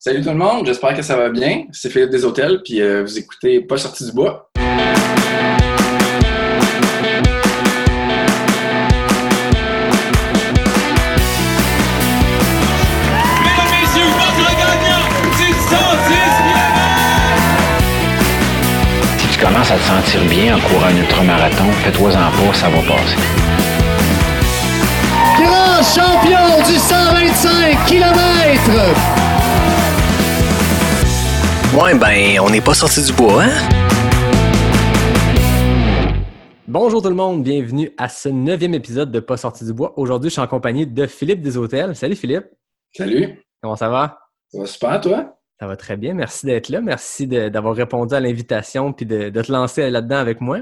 Salut tout le monde, j'espère que ça va bien. C'est Philippe des Hôtels, puis euh, vous écoutez Pas sorti du bois. Mesdames, messieurs, votre gagnant, c'est 110 Si tu commences à te sentir bien en courant un ultramarathon, fais-toi-en pas, ça va passer. Grand champion du 125 km. Ouais, ben, on n'est pas sorti du bois, hein? Bonjour tout le monde, bienvenue à ce neuvième épisode de Pas sorti du bois. Aujourd'hui, je suis en compagnie de Philippe des Hôtels. Salut Philippe, Salut, comment ça va? ça va super toi? Ça va très bien, merci d'être là, merci d'avoir répondu à l'invitation puis de, de te lancer là-dedans avec moi.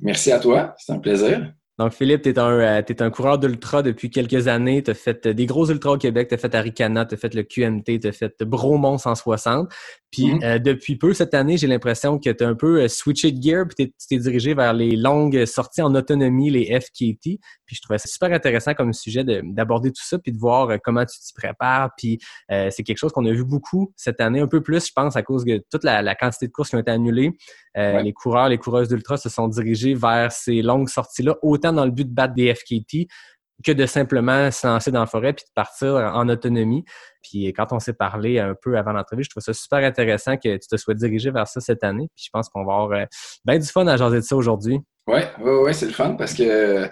Merci à toi, c'est un plaisir. Donc Philippe, tu es, un euh, t'es un coureur d'ultra depuis quelques années, tu as fait euh, des gros ultras au Québec, tu as fait Aricana, tu as fait le QMT, tu as fait Bromont 160. Puis Mhm. euh, depuis peu cette année, j'ai l'impression que tu as un peu switché de gear puis t'es- tu t'es dirigé vers les longues sorties en autonomie, les FKT. Puis je trouvais ça super intéressant comme sujet de- d'aborder tout ça puis de voir comment tu t'y prépares. Puis euh, c'est quelque chose qu'on a vu beaucoup cette année, un peu plus, je pense, à cause de toute la, la quantité de courses qui ont été annulées. Euh, Ouais. Les coureurs, les coureuses d'ultra se sont dirigés vers ces longues sorties-là, autant dans le but de battre des FKT que de simplement se lancer dans la forêt puis de partir en autonomie. Puis quand on s'est parlé un peu avant l'entrevue, je trouve ça super intéressant que tu te sois dirigé vers ça cette année. Puis je pense qu'on va avoir euh, bien du fun à jaser de ça aujourd'hui. Ouais, ouais, c'est le fun parce que euh,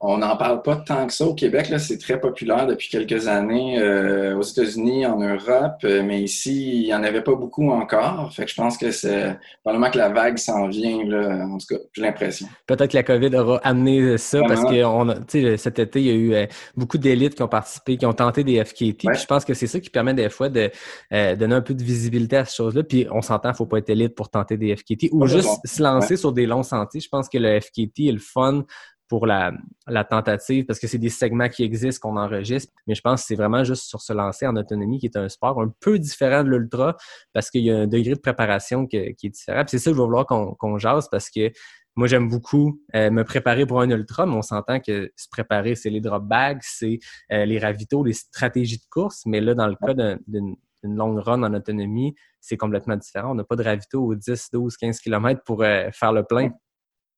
on n'en parle pas tant que ça au Québec. Là, c'est très populaire depuis quelques années euh, aux États-Unis, en Europe, euh, mais ici, il n'y en avait pas beaucoup encore. Fait que je pense que c'est probablement que la vague s'en vient. Là, en tout cas, j'ai l'impression. Peut-être que la COVID aura amené ça parce que Vraiment. on a, tu sais, cet été, il y a eu euh, beaucoup d'élites qui ont participé, qui ont tenté des FKT. Ouais. Je pense que c'est ça qui permet des fois de euh, donner un peu de visibilité à ces choses-là. Puis on s'entend, il ne faut pas être élite pour tenter des FKT ou juste se lancer sur des longs sentiers. Je pense que le FKT est le fun pour la, la tentative parce que c'est des segments qui existent, qu'on enregistre. Mais je pense que c'est vraiment juste sur se lancer en autonomie qui est un sport un peu différent de l'ultra parce qu'il y a un degré de préparation qui est différent. C'est ça que je vais vouloir qu'on qu'on jase parce que moi, j'aime beaucoup euh, me préparer pour un ultra, mais on s'entend que se préparer, c'est les drop bags, c'est euh, les ravitaux, les stratégies de course. Mais là, dans le cas d'un- d'une d'une longue run en autonomie, c'est complètement différent. On n'a pas de ravitaux aux 10, 12, 15 km pour euh, faire le plein.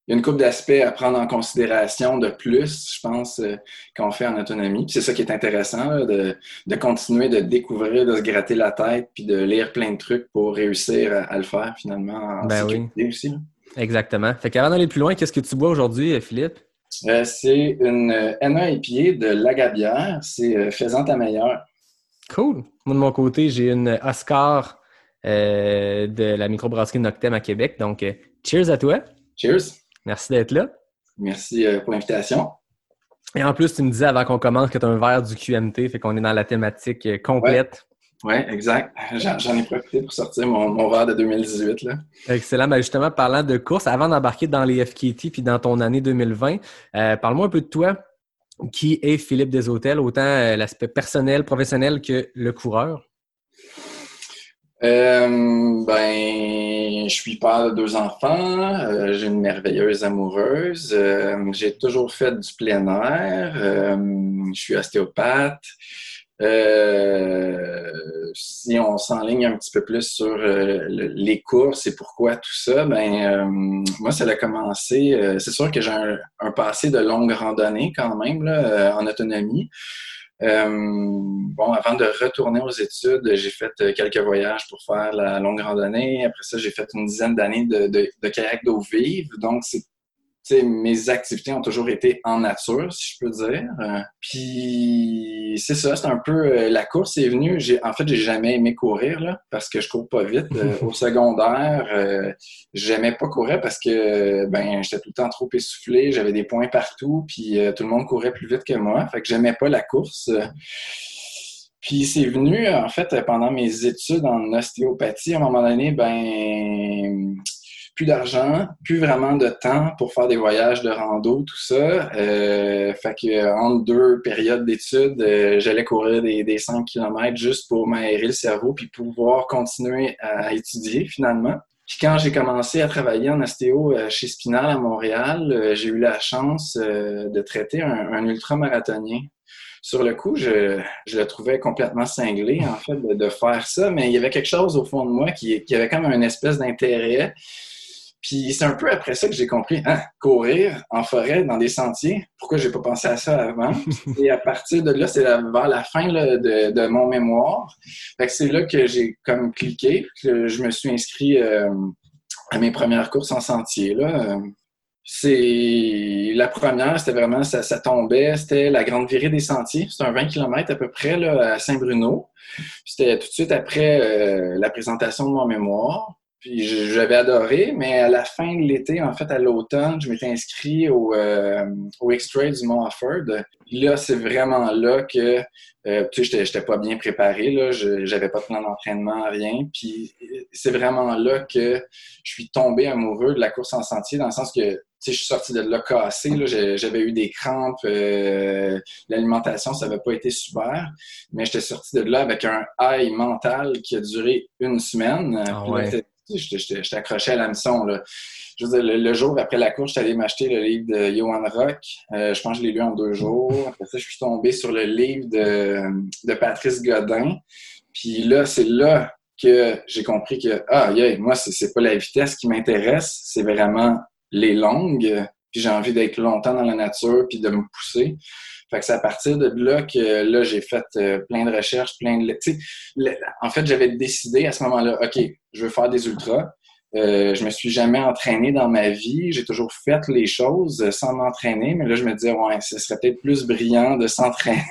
Il y a une couple d'aspects à prendre en considération de plus, je pense, euh, qu'on fait en autonomie. Puis c'est ça qui est intéressant, là, de, de continuer de découvrir, de se gratter la tête, puis de lire plein de trucs pour réussir à, à le faire finalement en Ben oui. aussi. là. Exactement. Fait qu'avant d'aller plus loin, qu'est-ce que tu bois aujourd'hui, euh, Philippe? Euh, c'est une NA épier de Lagabière. C'est euh, faisant ta meilleure. Cool. Moi, de mon côté, j'ai une Oscar de la microbrasserie Noctem à Québec. Donc, cheers à toi. Cheers. Merci d'être là. Merci euh, pour l'invitation. Et en plus, tu me disais avant qu'on commence que tu as un verre du QMT, fait qu'on est dans la thématique euh, complète. Oui, exact. J'en ai profité pour sortir mon, mon verre de 2018. Là. Excellent. Ben justement, parlant de course, avant d'embarquer dans les FKT puis dans ton année 2020, euh, parle-moi un peu de toi. Qui est Philippe Deshôtels, autant l'aspect personnel, professionnel que le coureur? Euh, ben, je suis père de deux enfants. euh, j'ai une merveilleuse amoureuse. euh, j'ai toujours fait du plein air. je suis ostéopathe. Si on s'enligne un petit peu plus sur le- les courses et pourquoi tout ça, ben moi ça a commencé. c'est sûr que j'ai un, un passé de longue randonnée quand même là, en autonomie. Euh, bon, avant de retourner aux études, j'ai fait euh, quelques voyages pour faire la longue randonnée. Après ça, j'ai fait une dizaine d'années de, de, de kayak d'eau vive. Donc, c'est tu sais, mes activités ont toujours été en nature, si je peux dire. Euh, puis c'est ça, c'est un peu euh, la course est venue. J'ai en fait, j'ai jamais aimé courir là parce que je cours pas vite. Euh, au secondaire, euh, j'aimais pas courir parce que ben j'étais tout le temps trop essoufflé, j'avais des points partout, puis euh, tout le monde courait plus vite que moi. Fait que j'aimais pas la course. Puis c'est venu, en fait, pendant mes études en ostéopathie, à un moment donné, ben plus d'argent, plus vraiment de temps pour faire des voyages de rando, tout ça. Euh, fait que euh, entre deux périodes d'études, euh, j'allais courir des, des 5 km juste pour m'aérer le cerveau puis pouvoir continuer à étudier finalement. Puis quand j'ai commencé à travailler en ostéo euh, chez Spinal à Montréal, j'ai eu la chance de traiter un, un ultramarathonien. sur le coup, je, je, le trouvais complètement cinglé, en fait, de, de, faire ça, mais il y avait quelque chose au fond de moi qui, qui avait comme une espèce d'intérêt. Puis c'est un peu après ça que j'ai compris, hein, courir en forêt, dans des sentiers, pourquoi j'ai pas pensé à ça avant? Et à partir de là, c'est vers la fin là, de, de, mon mémoire. Fait que c'est là que j'ai comme cliqué, que je me suis inscrit euh, à mes premières courses en sentier. Là. C'est la première, c'était vraiment ça, ça tombait, c'était la grande virée des sentiers. C'était un 20 km à peu près là, à Saint-Bruno. C'était tout de suite après euh, la présentation de mon mémoire. Puis j'avais adoré, mais à la fin de l'été, en fait, à l'automne, je m'étais inscrit au, euh, au X-Trail du Mont Offord. Là, c'est vraiment là que, euh, tu sais, j'étais pas bien préparé, là, j'avais pas de plan d'entraînement, rien. Puis c'est vraiment là que je suis tombé amoureux de la course en sentier, dans le sens que, tu sais, je suis sorti de là cassé, là, j'avais eu des crampes, euh, l'alimentation, ça avait pas été super, mais j'étais sorti de là avec un high mental qui a duré une semaine. Ah j'étais accroché à l'hameçon. Je veux dire, le, jour après la course, j'étais allé m'acheter le livre de Johan Rock. Euh, je pense que je l'ai lu en deux jours. Après ça, je suis tombé sur le livre de, de Patrice Godin. Puis là, c'est là que j'ai compris que, ah, yeah, moi, c'est pas la vitesse qui m'intéresse, c'est vraiment les longues. Puis j'ai envie d'être longtemps dans la nature, puis de me pousser. Fait que c'est à partir de là que là, j'ai fait euh, plein de recherches, plein de... en fait, j'avais décidé à ce moment-là, OK, je veux faire des ultras. Euh, je me suis jamais entraîné dans ma vie. J'ai toujours fait les choses sans m'entraîner, mais là, je me disais, ouais, ce serait peut-être plus brillant de s'entraîner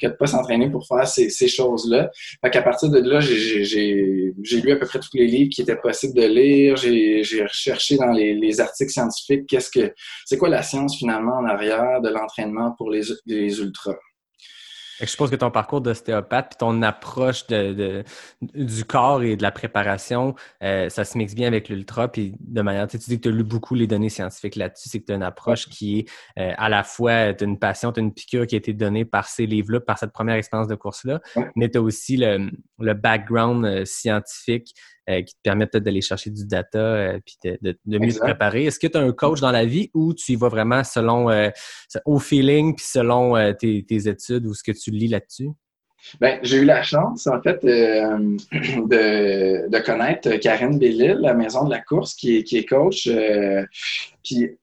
que de pas s'entraîner pour faire ces, choses-là. Fait qu'à partir de là, j'ai lu à peu près tous les livres qui étaient possibles de lire. J'ai recherché dans les, les articles scientifiques qu'est-ce que c'est quoi la science finalement en arrière de l'entraînement pour les, les ultras? Je suppose que ton parcours d'ostéopathe puis ton approche de, du corps et de la préparation, euh, ça se mixe bien avec l'ultra. Puis de manière, tu, dis que tu as lu beaucoup les données scientifiques là-dessus, c'est que tu as une approche qui est euh, à la fois une passion, tu une piqûre qui a été donnée par ces livres-là, par cette première expérience de course-là, mais tu as aussi le, le background euh, scientifique euh, qui te permettent peut-être d'aller chercher du data euh, puis de, mieux te préparer. Est-ce que tu as un coach dans la vie ou tu y vas vraiment selon euh, au feeling puis selon tes, études ou ce que tu lis là-dessus? Ben, j'ai eu la chance, en fait, de, connaître Karine Bellil, la maison de la course, qui est, qui est coach. puis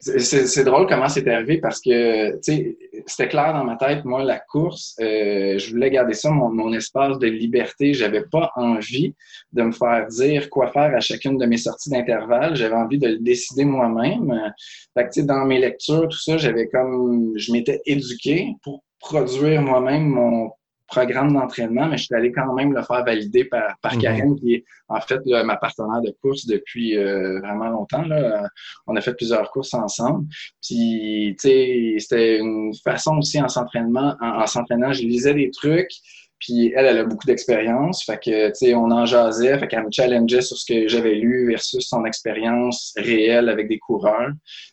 c'est drôle comment c'est arrivé parce que, c'était clair dans ma tête, moi, la course, euh, je voulais garder ça, mon, espace de liberté. J'avais pas envie de me faire dire quoi faire à chacune de mes sorties d'intervalle. J'avais envie de le décider moi-même. Fait que, dans mes lectures, tout ça, j'avais comme, je m'étais éduqué pour produire moi-même mon programme d'entraînement, mais je suis allé quand même le faire valider par, par mhm. Karine, qui est en fait ma partenaire de course depuis euh, vraiment longtemps. Là. On a fait plusieurs courses ensemble. Puis, tu sais, c'était une façon aussi en s'entraînement, en, s'entraînant, je lisais des trucs. Puis elle, elle a beaucoup d'expérience. Fait que, tu sais, on en jasait. Fait qu'elle me challengeait sur ce que j'avais lu versus son expérience réelle avec des coureurs.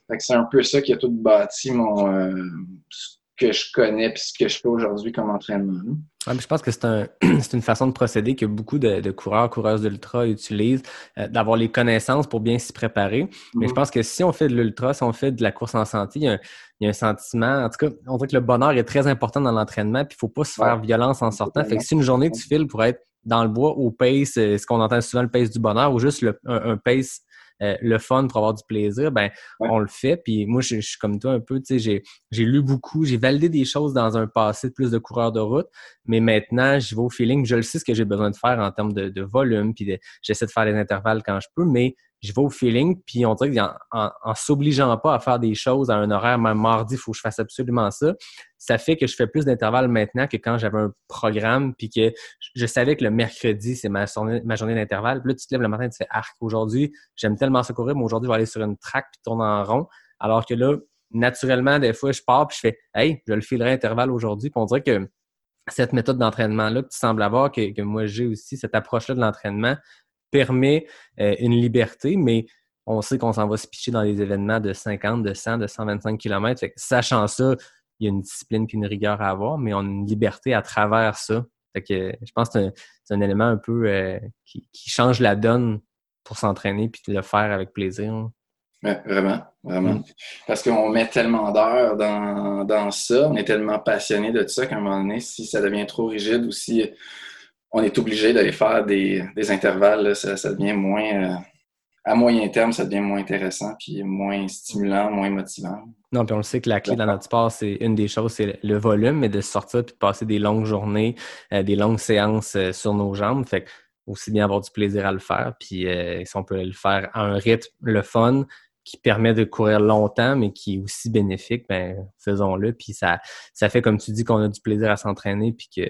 Fait que c'est un peu ça qui a tout bâti mon, euh, que je connais puis ce que je fais aujourd'hui comme entraînement. je pense que c'est un, une façon de procéder que beaucoup de, coureurs, coureuses d'ultra utilisent, euh, d'avoir les connaissances pour bien s'y préparer. Mais je mhm. pense que si on fait de l'ultra, si on fait de la course en santé, il y, a un, sentiment, en tout cas, on dirait que le bonheur est très important dans l'entraînement, puis il faut pas se faire violence en sortant. Fait que si une journée tu files pour être dans le bois au pace, euh, ce qu'on entend souvent le pace du bonheur, ou juste un, pace euh, le fun pour avoir du plaisir, ben on le fait. Puis moi, je, suis comme toi un peu, tu sais, j'ai lu beaucoup, j'ai validé des choses dans un passé de plus de coureurs de route, mais maintenant, je vais au feeling, je le sais ce que j'ai besoin de faire en termes de, de volume, puis j'essaie de faire les intervalles quand je peux, mais je vais au feeling, puis on dirait qu'en en, s'obligeant pas à faire des choses à un horaire, même mardi, il faut que je fasse absolument ça. Ça fait que je fais plus d'intervalles maintenant que quand j'avais un programme, puis que je savais que le mercredi, c'est ma, journée d'intervalle. Puis là, tu te lèves le matin tu fais arc. Aujourd'hui, j'aime tellement se courir, mais aujourd'hui, je vais aller sur une track puis tourner en rond. Alors que là, naturellement, des fois, je pars puis je fais Hey, je le filerai intervalle aujourd'hui. Puis on dirait que cette méthode d'entraînement-là que tu sembles avoir, que, que moi j'ai aussi, cette approche-là de l'entraînement, permet euh, une liberté, mais on sait qu'on s'en va se picher dans des événements de 50, de 100, de 125 km. sachant ça, il y a une discipline et une rigueur à avoir, mais on a une liberté à travers ça. que, je pense que c'est un, élément un peu euh, qui, change la donne pour s'entraîner puis de le faire avec plaisir. Ouais, vraiment, vraiment. Mm. Parce qu'on met tellement d'heures dans, dans ça, on est tellement passionné de ça qu'à un moment donné, si ça devient trop rigide ou si on est obligé d'aller faire des, des intervalles, là, ça, ça devient moins. euh, à moyen terme, ça devient moins intéressant, puis moins stimulant, moins motivant. Non, puis on le sait que la clé dans notre sport, c'est une des choses, c'est le volume, mais de sortir puis de passer des longues journées, euh, des longues séances euh, sur nos jambes. Fait que aussi bien avoir du plaisir à le faire. Puis si on peut le faire à un rythme, le fun, qui permet de courir longtemps, mais qui est aussi bénéfique, ben faisons-le. Puis ça, ça fait, comme tu dis, qu'on a du plaisir à s'entraîner, puis que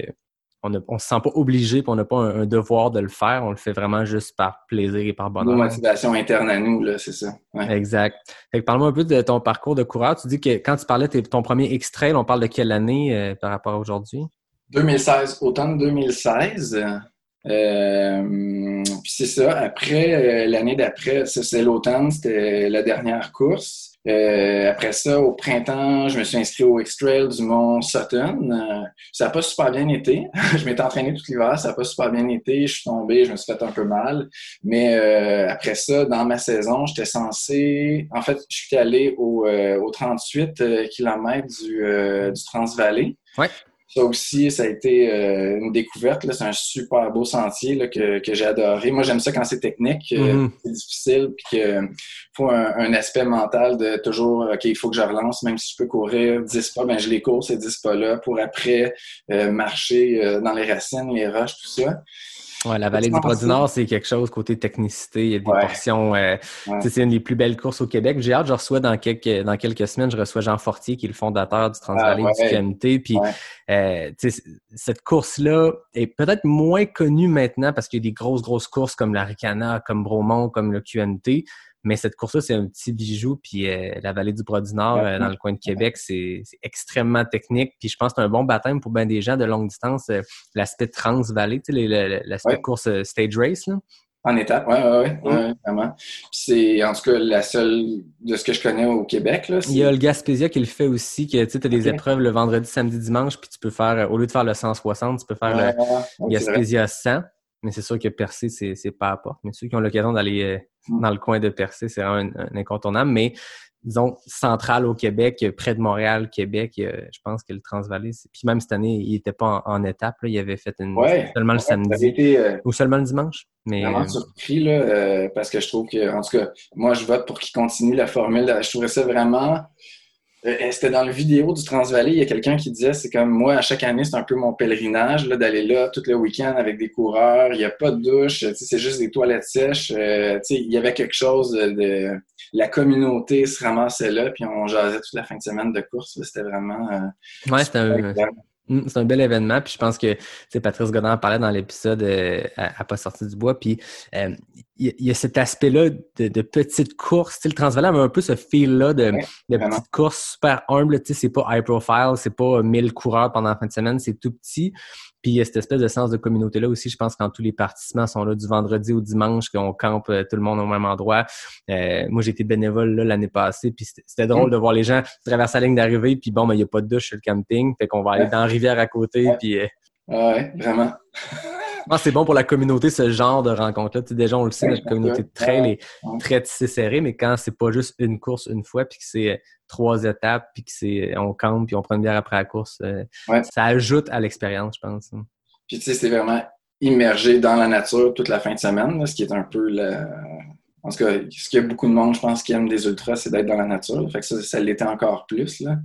on ne on se sent pas obligé, puis on n'a pas un, un devoir de le faire. On le fait vraiment juste par plaisir et par Nos bonheur. motivations internes à nous, là, c'est ça. Ouais. Exact. Fait que parle-moi un peu de ton parcours de coureur. Tu dis que quand tu parlais de ton premier X-Trail, on parle de quelle année euh, par rapport à aujourd'hui? 2016, automne 2016. Euh, puis c'est ça. Après, euh, l'année d'après, c'est l'automne, c'était la dernière course. Euh, après ça, au printemps, je me suis inscrit au X-Trail du Mont Sutton. Euh, ça n'a pas super bien été. je m'étais entraîné tout l'hiver, ça n'a pas super bien été. Je suis tombé, je me suis fait un peu mal. Mais euh, après ça, dans ma saison, j'étais censé... En fait, je suis allé au, euh, au 38 euh, km du, euh, du Transvalley. Ouais. Ça aussi, ça a été euh, une découverte. là. C'est un super beau sentier là, que, que j'ai adoré. Moi, j'aime ça quand c'est technique, euh, Mhm. c'est difficile, puis qu'il faut un, un aspect mental de toujours, OK, il faut que je relance, même si je peux courir 10 pas, ben je les cours ces 10 pas-là pour après euh, marcher euh, dans les racines, les roches, tout ça. Ouais, la vallée du Non, Bras du c'est- Nord, c'est quelque chose côté technicité. Il y a des Ouais. portions. euh, Ouais. C'est une des plus belles courses au Québec. J'ai hâte, je reçois dans quelques, dans quelques semaines, je reçois Jean Fortier, qui est le fondateur du Transvallée Ah, du QMT. Puis euh, cette course-là est peut-être moins connue maintenant parce qu'il y a des grosses, grosses courses comme la Ricana, comme Bromont, comme le QMT. Mais cette course-là, c'est un petit bijou. Puis euh, la vallée du Bras du Nord, Ouais. euh, dans le coin de Québec, c'est extrêmement technique. Puis je pense que c'est un bon baptême pour bien des gens de longue distance. euh, L'aspect transvallée, tu sais, l'aspect Ouais. course stage race. Là. En étape, oui, oui, ouais, ouais, vraiment. Puis c'est en tout cas la seule de ce que je connais au Québec. Là, Il y a le Gaspésia qui le fait aussi, que tu as des épreuves le vendredi, samedi, dimanche, puis tu peux faire, au lieu de faire le 160, tu peux faire Ouais, le. Gaspésia 100. Mais c'est sûr que Percé, c'est pas à porte. Mais ceux qui ont l'occasion d'aller euh, Mm. dans le coin de Percé, c'est vraiment un, un incontournable. Mais disons, central au Québec, près de Montréal, Québec, euh, je pense que le Transvallée, c'est- puis même cette année, il était pas en, en étape. Là, il avait fait une, Ouais, seulement le ouais, samedi été euh, ou seulement le dimanche. Mais vraiment surpris là, euh, parce que je trouve que, en tout cas, moi je vote pour qu'il continue la formule. Je trouvais ça vraiment. Euh, C'était dans le vidéo du Transvalley, il y a quelqu'un qui disait c'est comme moi, à chaque année, c'est un peu mon pèlerinage là, d'aller là tout le week-end avec des coureurs. Il n'y a pas de douche, c'est juste des toilettes sèches. euh, tu sais, il y avait quelque chose de. La communauté se ramassait là, puis on jasait toute la fin de semaine de course. C'était vraiment. euh, ouais, c'était un. Mm, C'est un bel événement, puis je pense que Patrice Godin en parlait dans l'épisode euh, à, à Pas sorti du bois, puis euh, il y, a- cet aspect-là de, de petites courses. Tu sais, le Transvalais avait un peu ce feel-là de, Ouais, de vraiment. petites courses super sais, c'est pas high profile, c'est pas 1000 coureurs pendant la fin de semaine, c'est tout petit. Puis il y a cette espèce de sens de communauté-là aussi. Je pense quand tous les participants sont là du vendredi au dimanche, qu'on campe euh, tout le monde au même endroit. Euh, moi, j'ai été bénévole là l'année passée, puis c'était drôle de voir les gens traverser la ligne d'arrivée, puis bon, ben, il n'y a pas de douche sur le camping, fait qu'on va aller Ouais. dans la rivière à côté, puis euh, ouais, vraiment. Je pense que c'est bon pour la communauté, ce genre de rencontre-là. Tu sais, déjà, on le sait, notre communauté de trail est très tissée serrée, mais quand c'est pas juste une course une fois, puis que c'est euh, trois étapes, puis que c'est on campe, puis on prend une bière après la course, euh, Ouais. ça ajoute à l'expérience, je pense. Puis tu sais, c'est vraiment immergé dans la nature toute la fin de semaine, là, ce qui est un peu la... En tout cas, ce qu'il y a beaucoup de monde, je pense, qui aime des ultras, c'est d'être dans la nature. Fait que ça, ça l'était encore plus, là.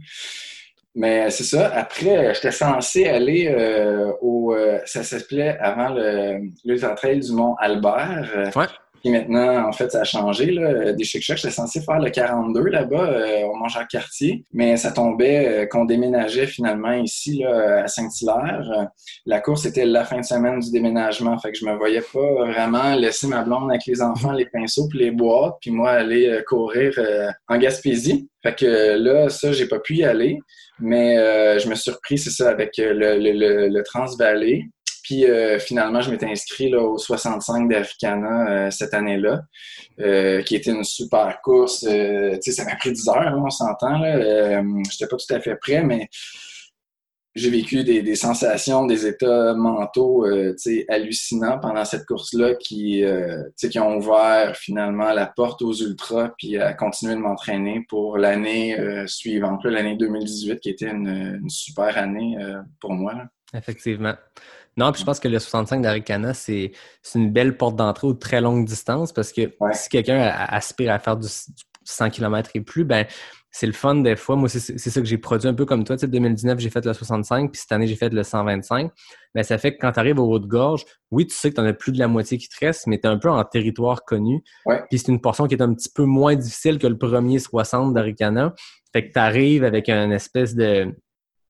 Mais c'est ça. Après, j'étais censé aller euh, au... euh, ça s'appelait avant le l'Ultra Trail du Mont Albert. euh, Ouais. Puis maintenant, en fait, ça a changé. Là, des chic J'étais censé faire le 42 là-bas, euh, au Mont-Jacques-Cartier. Mais ça tombait euh, qu'on déménageait finalement ici, là, à Saint-Hilaire. Euh, la course était la fin de semaine du déménagement. Fait que je me voyais pas vraiment laisser ma blonde avec les enfants, les pinceaux puis les boîtes, puis moi aller euh, courir euh, en Gaspésie. Fait que euh, là, ça, j'ai pas pu y aller. Mais euh, je me suis surpris, c'est ça, avec euh, le, le, le, le Transvalley. Puis euh, finalement, je m'étais inscrit là, au 65 d'Africana euh, cette année-là, euh, qui était une super course. Euh, tu sais, ça m'a pris 10 heures, là, on s'entend. là. Euh, J'étais pas tout à fait prêt, mais j'ai vécu des, des, sensations, des états mentaux euh, hallucinants pendant cette course-là qui, euh, qui ont ouvert finalement la porte aux ultras puis à continuer de m'entraîner pour l'année euh, suivante, l'année 2018 qui était une, une super année euh, pour moi. Là. Effectivement. Non, puis je pense que le 65 d'Aricana, c'est une belle porte d'entrée aux très longues distances parce que Ouais. si quelqu'un aspire à faire du, du 100 km et plus, ben c'est le fun des fois. Moi, c'est c'est ça que j'ai produit un peu comme toi. Tu sais, 2019, j'ai fait le 65, puis cette année, j'ai fait le 125. Mais ça fait que quand tu arrives au haut de gorge, oui, tu sais que tu en as plus de la moitié qui te reste, mais tu es un peu en territoire connu. Ouais. Puis c'est une portion qui est un petit peu moins difficile que le premier 60 d'Aricana. Fait que tu arrives avec une espèce de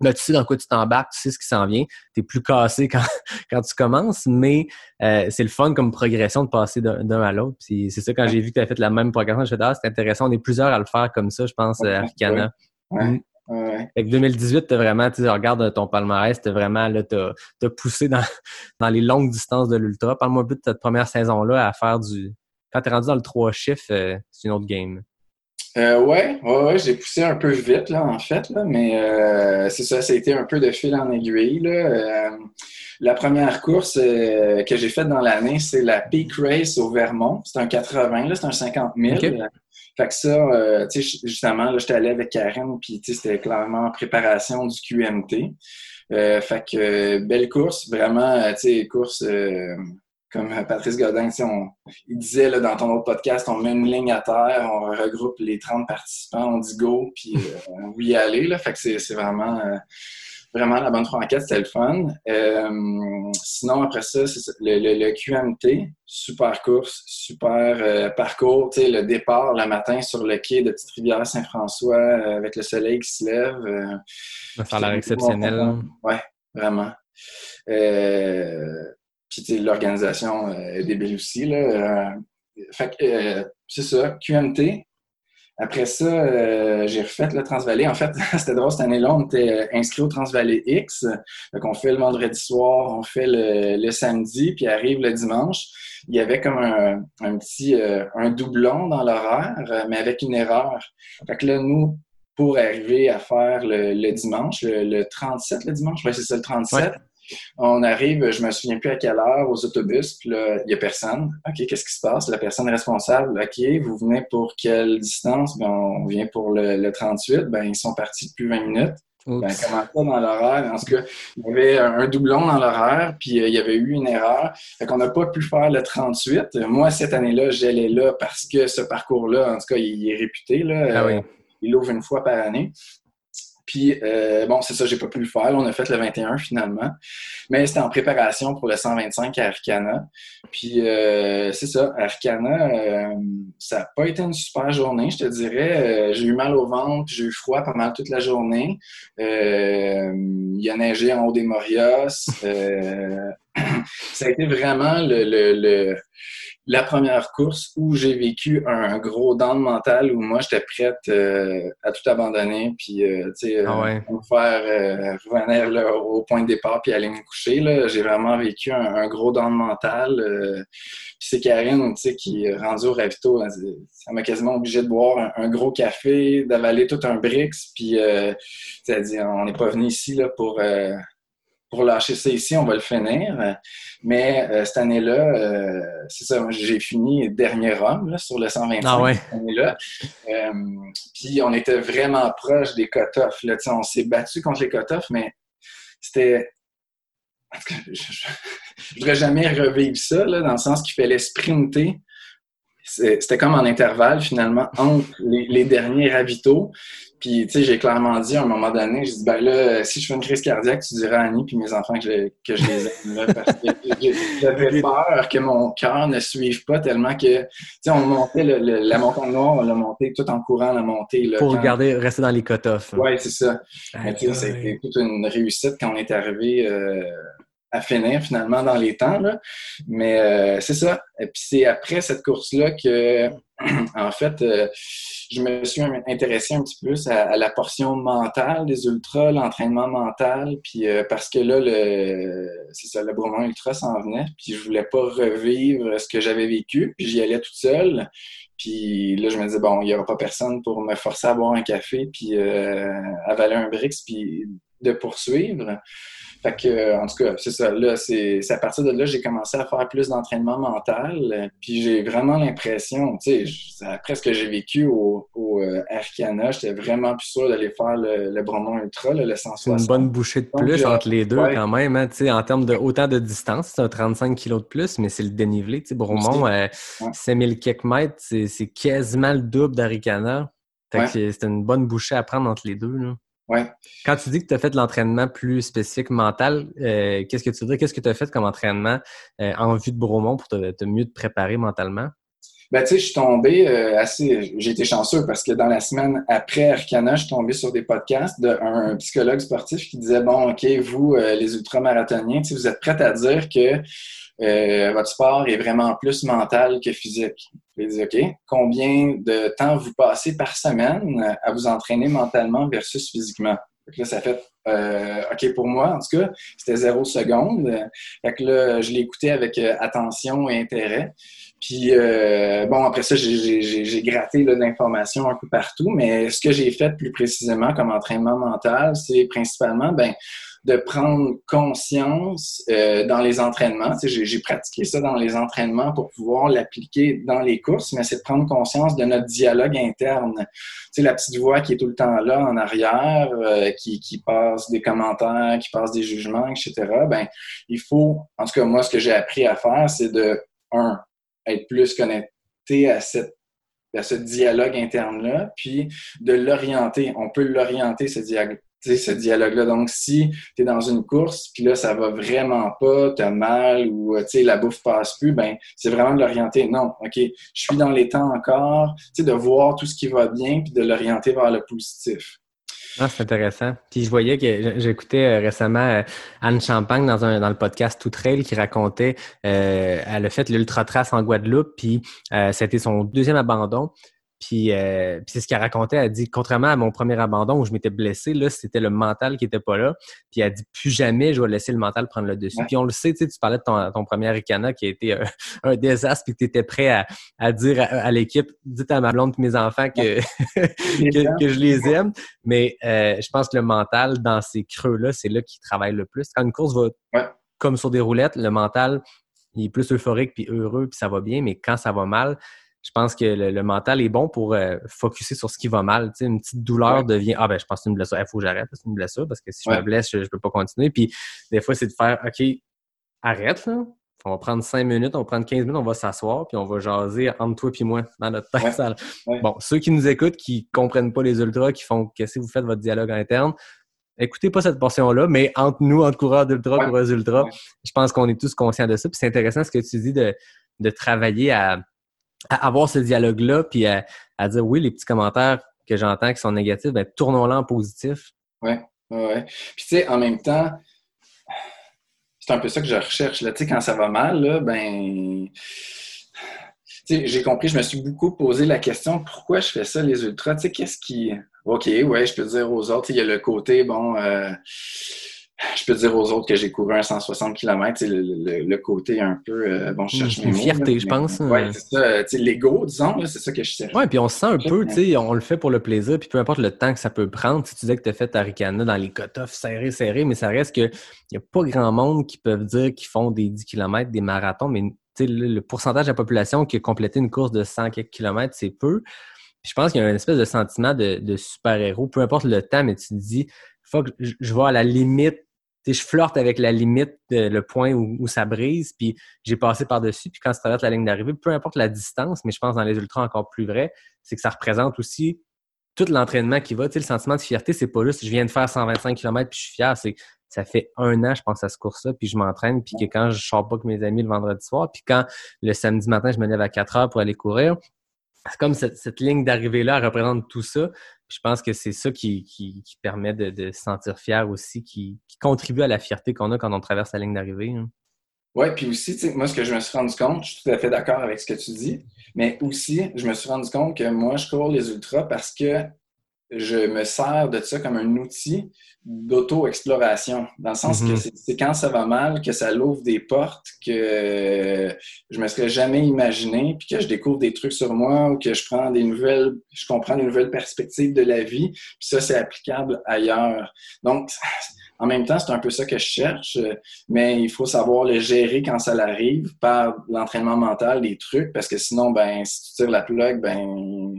Là, tu sais dans quoi tu t'embarques, tu sais ce qui s'en vient. Tu es plus cassé quand, quand tu commences, mais euh, c'est le fun comme progression de passer d'un à l'autre. Puis c'est ça, quand j'ai vu que tu as fait la même progression, je me suis dit, ah, c'est intéressant. On est plusieurs à le faire comme ça, je pense, Ouais, à Arcana. ouais. Mm. Ouais. Fait que 2018, t'as vraiment, tu sais, regarde ton palmarès, t'as vraiment, là, t'as t'as poussé dans, dans les longues distances de l'ultra. Parle-moi un peu de cette première saison-là à faire du. Quand t'es rendu dans le trois chiffres, euh, c'est une autre game. Euh, ouais, ouais, ouais, j'ai poussé un peu vite, là, en fait, là, mais euh, c'est ça, ça a été un peu de fil en aiguille, là. Euh, la première course euh, que j'ai faite dans l'année, c'est la Peak Race au Vermont. C'est un 80, là, c'est un 50 000. Ok. Fait que ça, euh, tu sais, justement, là, j'étais allé avec Karen, puis tu sais, c'était clairement en préparation du QMT. Euh, fait que, belle course, vraiment, tu sais, course... comme Patrice Godin, on, il disait là, dans ton autre podcast, on met une ligne à terre, on regroupe les 30 participants, on dit go, puis euh, on veut y aller. Là, fait que c'est vraiment, euh, vraiment la bonne franquette, c'était le fun. Euh, sinon, après ça, c'est le, le, le QMT, super course, super parcours. Le départ le matin sur le quai de Petite-Rivière-Saint-François avec le soleil qui se lève. Ça a l'air exceptionnel. Ouais, vraiment. Euh, puis l'organisation euh, est débile aussi. Là. Euh, fait que, euh, c'est ça, QMT. Après ça, euh, j'ai refait le Transvalley. En fait, c'était drôle, cette année-là, on était inscrit au Transvalley X. Donc, on fait le vendredi soir, on fait le, le samedi, puis arrive le dimanche. Il y avait comme un, un petit un doublon dans l'horaire, mais avec une erreur. Fait que là, nous, pour arriver à faire le, le dimanche, le, le 37 le dimanche, c'est ça, le 37. Ouais. On arrive, je me souviens plus à quelle heure, aux autobus, puis là, il y a personne. OK, qu'est-ce qui se passe? La personne responsable, OK, vous venez pour quelle distance? Ben, on vient pour le, le 38. Ben, ils sont partis depuis 20 minutes. Ben, comment ça dans l'horaire? En tout cas, il y avait un, doublon dans l'horaire, puis euh, il y avait eu une erreur. Fait qu'on n'a pas pu faire le 38. Moi, cette année-là, j'allais là parce que ce parcours-là, en tout cas, il, il est réputé. Là, Ah Euh, il ouvre une fois par année. Puis, euh, bon, c'est ça, j'ai pas pu le faire. On a fait le 21 finalement. Mais c'était en préparation pour le 125 à Arcana. Puis, euh, c'est ça, Arcana, euh, ça n'a pas été une super journée, je te dirais. J'ai eu mal au ventre, j'ai eu froid pas mal toute la journée. Il a neigé en haut des Morios. Euh, ça a été vraiment le- la première course où j'ai vécu un gros down mental où moi j'étais prête euh, à tout abandonner puis euh, tu sais euh, Ah ouais. me faire euh, revenir là, au point de départ puis aller me coucher là j'ai vraiment vécu un, un gros down mental euh, puis c'est Karine tu sais qui est rendue au ravito ça m'a quasiment obligé de boire un, un gros café d'avaler tout un Brix puis euh, tu sais, elle dit on n'est pas venu ici là pour euh, pour lâcher ça ici, on va le finir. Mais euh, cette année-là, euh, c'est ça, j'ai fini dernier homme là, sur le 125 Ah ouais. cette année-là. Euh, puis on était vraiment proche des cut-offs. On s'est battu contre les cut-offs, mais c'était. en tout cas, Je ne voudrais jamais revivre ça, là, dans le sens qu'il fallait sprinter. C'était comme en intervalle, finalement, entre les, les derniers ravitaux. Puis, tu sais, j'ai clairement dit à un moment donné, j'ai dit, ben là, si je fais une crise cardiaque, tu diras à Annie puis mes enfants que je, que je les aime, là, parce que j'avais peur que mon cœur ne suive pas tellement que, tu sais, on montait le- le- la montagne noire, on l'a monté tout en courant la montée. Là, Pour quand- garder, rester dans les cut-offs. Ouais, c'est ça. Mais tu sais, été toute une réussite quand on est arrivé euh, à finir finalement dans les temps. Là. Mais euh, c'est ça. Et puis c'est après cette course-là que, en fait, euh, je me suis intéressé un petit peu plus à, la portion mentale des ultras, l'entraînement mental. Puis euh, parce que là, le, c'est ça, le Bromont Ultra s'en venait. Puis je voulais pas revivre ce que j'avais vécu. Puis j'y allais toute seule. Puis là, je me disais, bon, il n'y aura pas personne pour me forcer à boire un café, puis euh, avaler un Brix, puis de poursuivre. Fait que, en tout cas, c'est ça. Là, c'est à partir de là, j'ai commencé à faire plus d'entraînement mental. Puis j'ai vraiment l'impression, tu sais, après ce que j'ai vécu au, au euh, Arcana, j'étais vraiment plus sûr d'aller faire le, le Bromont Ultra, le 160. une bonne bouchée de plus entre les deux quand même. Hein, en termes de autant de distance, c'est un 35 kg de plus, mais c'est le dénivelé. Tu sais, Bromont, euh, 5000 quelques mètres, c'est quasiment le double d'Aricana. C'est une bonne bouchée à prendre entre les deux. Là. Ouais. Quand tu dis que tu as fait de l'entraînement plus spécifique mental, euh, qu'est-ce que tu veux Qu'est-ce que tu as fait comme entraînement euh, en vue de Bromont pour te, mieux te préparer mentalement? Ben, tu sais, je suis tombé euh, assez. J'ai été chanceux parce que dans la semaine après Arcana, je suis tombé sur des podcasts d'un psychologue sportif qui disait Bon, OK, vous, les ultramarathoniens, vous êtes prêts à dire que votre sport est vraiment plus mental que physique. Il dit, OK, combien de temps vous passez par semaine à vous entraîner mentalement versus physiquement? là, ça fait euh, OK pour moi, en tout cas, c'était zéro seconde. Fait que là, je écouté avec euh, attention et intérêt. Puis bon, après ça, j'ai gratté l'information un peu partout, mais ce que j'ai fait plus précisément comme entraînement mental, c'est principalement ben de prendre conscience euh, dans les entraînements. J'ai pratiqué ça dans les entraînements pour pouvoir l'appliquer dans les courses, mais c'est de prendre conscience de notre dialogue interne. sais, la petite voix qui est tout le temps là en arrière, euh, qui, qui passe des commentaires, qui passe des jugements, etc. Ben, il faut, en tout cas, moi, ce que j'ai appris à faire, c'est de, un, être plus connecté à cette à ce dialogue interne-là, puis de l'orienter. On peut l'orienter, ce, dialogue ce dialogue-là. Donc, si tu es dans une course, puis là, ça va vraiment pas, tu as mal ou la bouffe passe plus, ben c'est vraiment de l'orienter. Non, OK, je suis dans les temps encore, de voir tout ce qui va bien, puis de l'orienter vers le positif. Ah, c'est intéressant. Puis je voyais que j'écoutais euh, récemment euh, Anne Champagne dans, un, dans le podcast Tout Trail qui racontait euh, elle a fait l'ultra trace en Guadeloupe, puis euh, c'était son deuxième abandon. Euh, puis, c'est ce qu'elle racontait. Elle dit, contrairement à mon premier abandon où je m'étais blessé, là, c'était le mental qui était pas là. Puis elle dit, plus jamais je vais laisser le mental prendre le dessus. Puis on le sait, tu parlais de ton, premier Ricana qui a été un, désastre, puis que tu étais prêt à, dire à, l'équipe, dites à ma blonde et mes enfants que, que, je les aime. Mais euh, je pense que le mental, dans ces creux-là, c'est là qu'il travaille le plus. Quand une course va comme sur des roulettes, le mental, il est plus euphorique puis heureux, puis ça va bien, mais quand ça va mal, je pense que le, mental est bon pour euh, focuser sur ce qui va mal. Tu sais, une petite douleur devient Ah ben je pense que c'est une blessure. Il faut que j'arrête, c'est une blessure parce que si je me blesse, je, ne peux pas continuer. Puis des fois, c'est de faire OK, arrête là. On va prendre cinq minutes, on va prendre 15 minutes, on va s'asseoir, puis on va jaser entre toi et moi dans notre tête. Bon, ceux qui nous écoutent, qui comprennent pas les ultras, qui font qu'est-ce que vous faites votre dialogue interne, écoutez pas cette portion-là, mais entre nous, entre coureurs d'ultra, coureurs ultra, je pense qu'on est tous conscients de ça. Puis c'est intéressant ce que tu dis de, de travailler à à avoir ce dialogue-là, puis à, dire oui, les petits commentaires que j'entends qui sont négatifs, ben, tournons-les en positif. Oui, ouais. Puis tu sais, en même temps, c'est un peu ça que je recherche. Là. Tu sais, quand ça va mal, ben. j'ai compris, je me suis beaucoup posé la question pourquoi je fais ça, les ultras? Tu sais, qu'est-ce qui. OK, ouais, je peux dire aux autres, il y a le côté, bon, euh, je peux dire aux autres que j'ai couru un 160 km, c'est le, côté un peu, euh, bon, je cherche Une fierté, je pense. Oui, c'est ça, l'ego, disons, c'est ça que je cherche. Oui, puis on se sent un peu, tu sais, on le fait pour le plaisir, puis peu importe le temps que ça peut prendre, si tu disais que tu as fait ta ricana dans les cut-offs serrés, serrés, mais ça reste que il n'y a pas grand monde qui peuvent dire qu'ils font des 10 km, des marathons, mais le, le pourcentage de la population qui a complété une course de 100 km, c'est peu. je pense qu'il y a une espèce de sentiment de, de super-héros, peu importe le temps, mais tu te dis, faut que je, je vais à la limite je flirte avec la limite, le point où, ça brise, puis j'ai passé par-dessus, puis quand tu traverses la ligne d'arrivée, peu importe la distance, mais je pense dans les ultras encore plus vrai, c'est que ça représente aussi tout l'entraînement qui va. Tu sais, le sentiment de fierté, c'est pas juste je viens de faire 125 km puis je suis fier, c'est ça fait un an, je pense, à ce cours-là, puis je m'entraîne, puis que quand je sors pas avec mes amis le vendredi soir, puis quand le samedi matin, je me lève à 4 heures pour aller courir, c'est comme cette, cette ligne d'arrivée-là représente tout ça je pense que c'est ça qui, permet de, se sentir fier aussi, qui, contribue à la fierté qu'on a quand on traverse la ligne d'arrivée. Hein. Oui, puis aussi, moi, ce que je me suis rendu compte, je suis tout à fait d'accord avec ce que tu dis, mais aussi, je me suis rendu compte que moi, je cours les ultras parce que je me sers de ça comme un outil d'auto-exploration, dans le sens que Mhm. c'est c'est quand ça va mal que ça l'ouvre des portes que je me serais jamais imaginé, puis que je découvre des trucs sur moi ou que je prends des nouvelles, je comprends des nouvelles perspectives de la vie, puis ça, c'est applicable ailleurs. Donc, en même temps, c'est un peu ça que je cherche, mais il faut savoir le gérer quand ça l'arrive par l'entraînement mental, des trucs, parce que sinon, ben, si tu tires la plug, ben,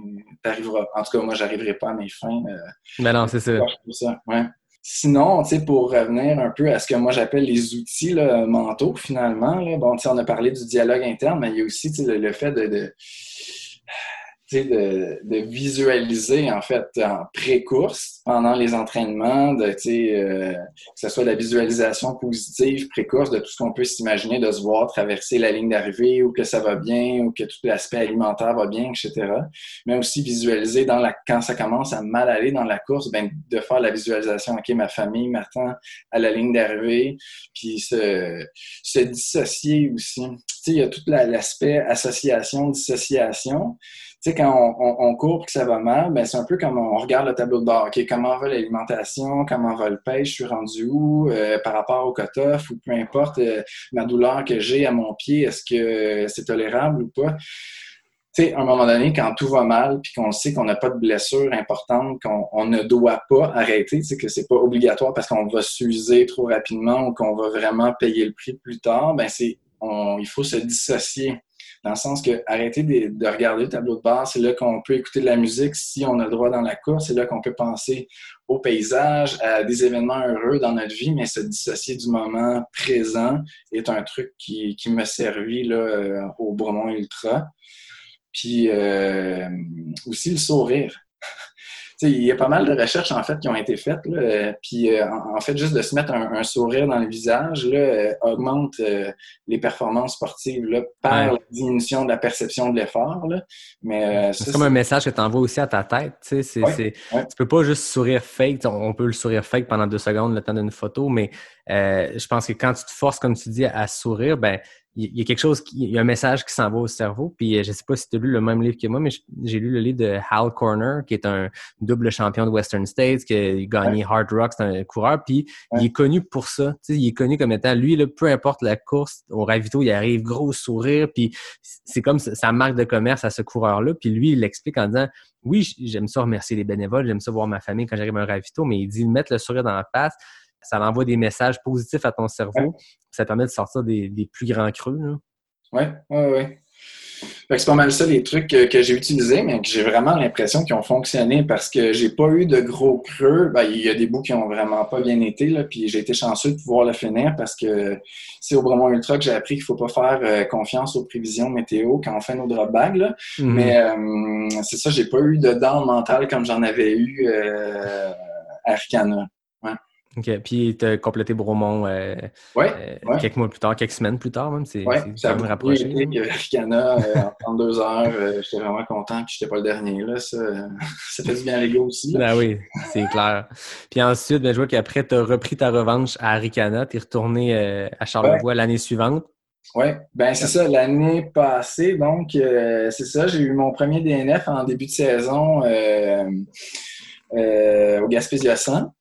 t'arriveras. En tout cas, moi, j'arriverai pas à mes fins. euh, Mais non, c'est ça. ouais. Sinon, tu sais, pour revenir un peu à ce que moi j'appelle les outils là, mentaux, finalement, là, bon, tu sais, on a parlé du dialogue interne, mais il y a aussi tu sais, le, le fait de, de, de, visualiser, en fait, en pré-course, pendant les entraînements, de, euh, que ce soit la visualisation positive pré-course, de tout ce qu'on peut s'imaginer, de se voir traverser la ligne d'arrivée, ou que ça va bien, ou que tout l'aspect alimentaire va bien, etc mais aussi visualiser dans la, quand ça commence à mal aller dans la course, ben, de faire la visualisation, OK, ma famille m'attend à la ligne d'arrivée, puis se, dissocier aussi. Il y a tout la- l'aspect association, dissociation. Tu sais, quand on, on, on court et que ça va mal, ben, c'est un peu comme on regarde le tableau de bord. OK, comment va l'alimentation? Comment va le pêche? Je suis rendu où? euh, par rapport au cut-off ou peu importe, euh, ma douleur que j'ai à mon pied, est-ce que c'est tolérable ou pas? tu sais, à un moment donné, quand tout va mal, puis qu'on sait qu'on n'a pas de blessure importante, qu'on on ne doit pas arrêter, tu sais, que c'est pas obligatoire parce qu'on va s'user trop rapidement ou qu'on va vraiment payer le prix plus tard, ben c'est, il faut se dissocier. Dans le sens que arrêter de, de regarder le tableau de bord, c'est là qu'on peut écouter de la musique si on a le droit dans la course, c'est là qu'on peut penser au paysage, à des événements heureux dans notre vie, mais se dissocier du moment présent est un truc qui, qui m'a servi là, euh, au Bromont Ultra. Puis euh, aussi le sourire. Il y a pas mal de recherches en fait qui ont été faites. Là, euh, puis euh, en, fait, juste de se mettre un, un sourire dans le visage là, euh, augmente euh, les performances sportives là, par Ouais. la diminution de la perception de l'effort. là. Mais euh, C'est comme un message que tu envoies aussi à ta tête. Tu sais, c'est, Ouais. Tu peux pas juste sourire fake. On on peut le sourire fake pendant deux secondes, le temps d'une photo, mais euh, je pense que quand tu te forces, comme tu dis, à sourire, ben il y a quelque chose, qui- il y a un message qui s'en va au cerveau. Puis euh, je sais pas si tu as lu le même livre que moi, mais j'ai lu le livre de Hal Corner, qui est un double champion de Western States, qui a gagné Hard Rock, c'est un coureur. Puis Ouais. il est connu pour ça. Tu sais, il est connu comme étant, lui, là, peu importe la course, au ravito, il arrive gros sourire. Puis c'est comme sa marque de commerce à ce coureur-là. Puis lui, il l'explique en disant Oui, j'aime ça remercier les bénévoles, j'aime ça voir ma famille quand j'arrive à un ravito, mais il dit mettre le sourire dans la face, ça envoie des messages positifs à ton cerveau. Ça permet de sortir des, des plus grands creux. Oui, oui, oui. C'est pas mal ça les trucs que, que j'ai utilisés, mais que j'ai vraiment l'impression qu'ils ont fonctionné parce que j'ai pas eu de gros creux. Ben, il y a des bouts qui ont vraiment pas bien été, là, puis j'ai été chanceux de pouvoir le finir parce que c'est au Bromont Ultra que j'ai appris qu'il faut pas faire euh, confiance aux prévisions météo quand on fait nos drop bags. Là. Mhm. Mais euh, c'est ça, j'ai pas eu de dents mentales comme j'en avais eu euh, à Arcana. OK. Puis tu as complété Bromont euh, Ouais, euh, ouais. quelques mois plus tard, quelques semaines plus tard même. C'est Ouais, ça beaucoup rapproché. que Arcana euh, en 32 heures. euh, j'étais vraiment content, puis j'étais pas le dernier. Là, ça, ça fait du bien à l'ego aussi. Ah oui, c'est clair. Puis ensuite, ben, je vois qu'après, tu as repris ta revanche à Aricana, tu es retourné à Charlevoix l'année suivante. Oui, ben c'est ça. L'année passée, donc, c'est ça, j'ai eu mon premier DNF en début de saison au Gaspésia 100.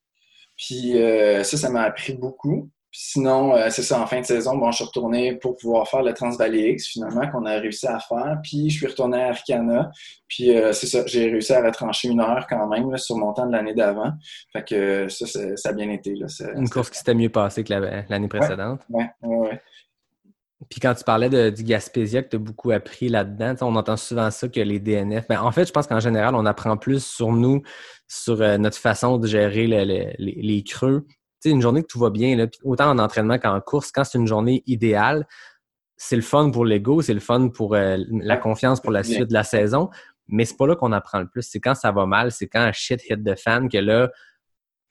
Puis euh, ça, ça m'a appris beaucoup. Puis sinon, euh, c'est ça, en fin de saison, bon, je suis retourné pour pouvoir faire le Transvalley X, finalement, qu'on a réussi à faire. Puis je suis retourné à Arcana. Puis euh, c'est ça, j'ai réussi à retrancher une heure quand même là, sur mon temps de l'année d'avant. Fait que ça, ça, a bien été. Là, Une course qui s'était mieux passée que la- l'année précédente. Ouais, ouais, ouais. Puis quand tu parlais de, du Gaspésia, que tu as beaucoup appris là-dedans, on entend souvent ça que les DNF. Ben, en fait, je pense qu'en général, on apprend plus sur nous, sur euh, notre façon de gérer le- le- les, les creux. Tu sais, une journée que tout va bien, là, autant en entraînement qu'en course, quand c'est une journée idéale, c'est le fun pour l'ego, c'est le fun pour euh, la confiance pour la bien. suite de la saison. Mais c'est pas là qu'on apprend le plus. C'est quand ça va mal, c'est quand shit hit the fan que là,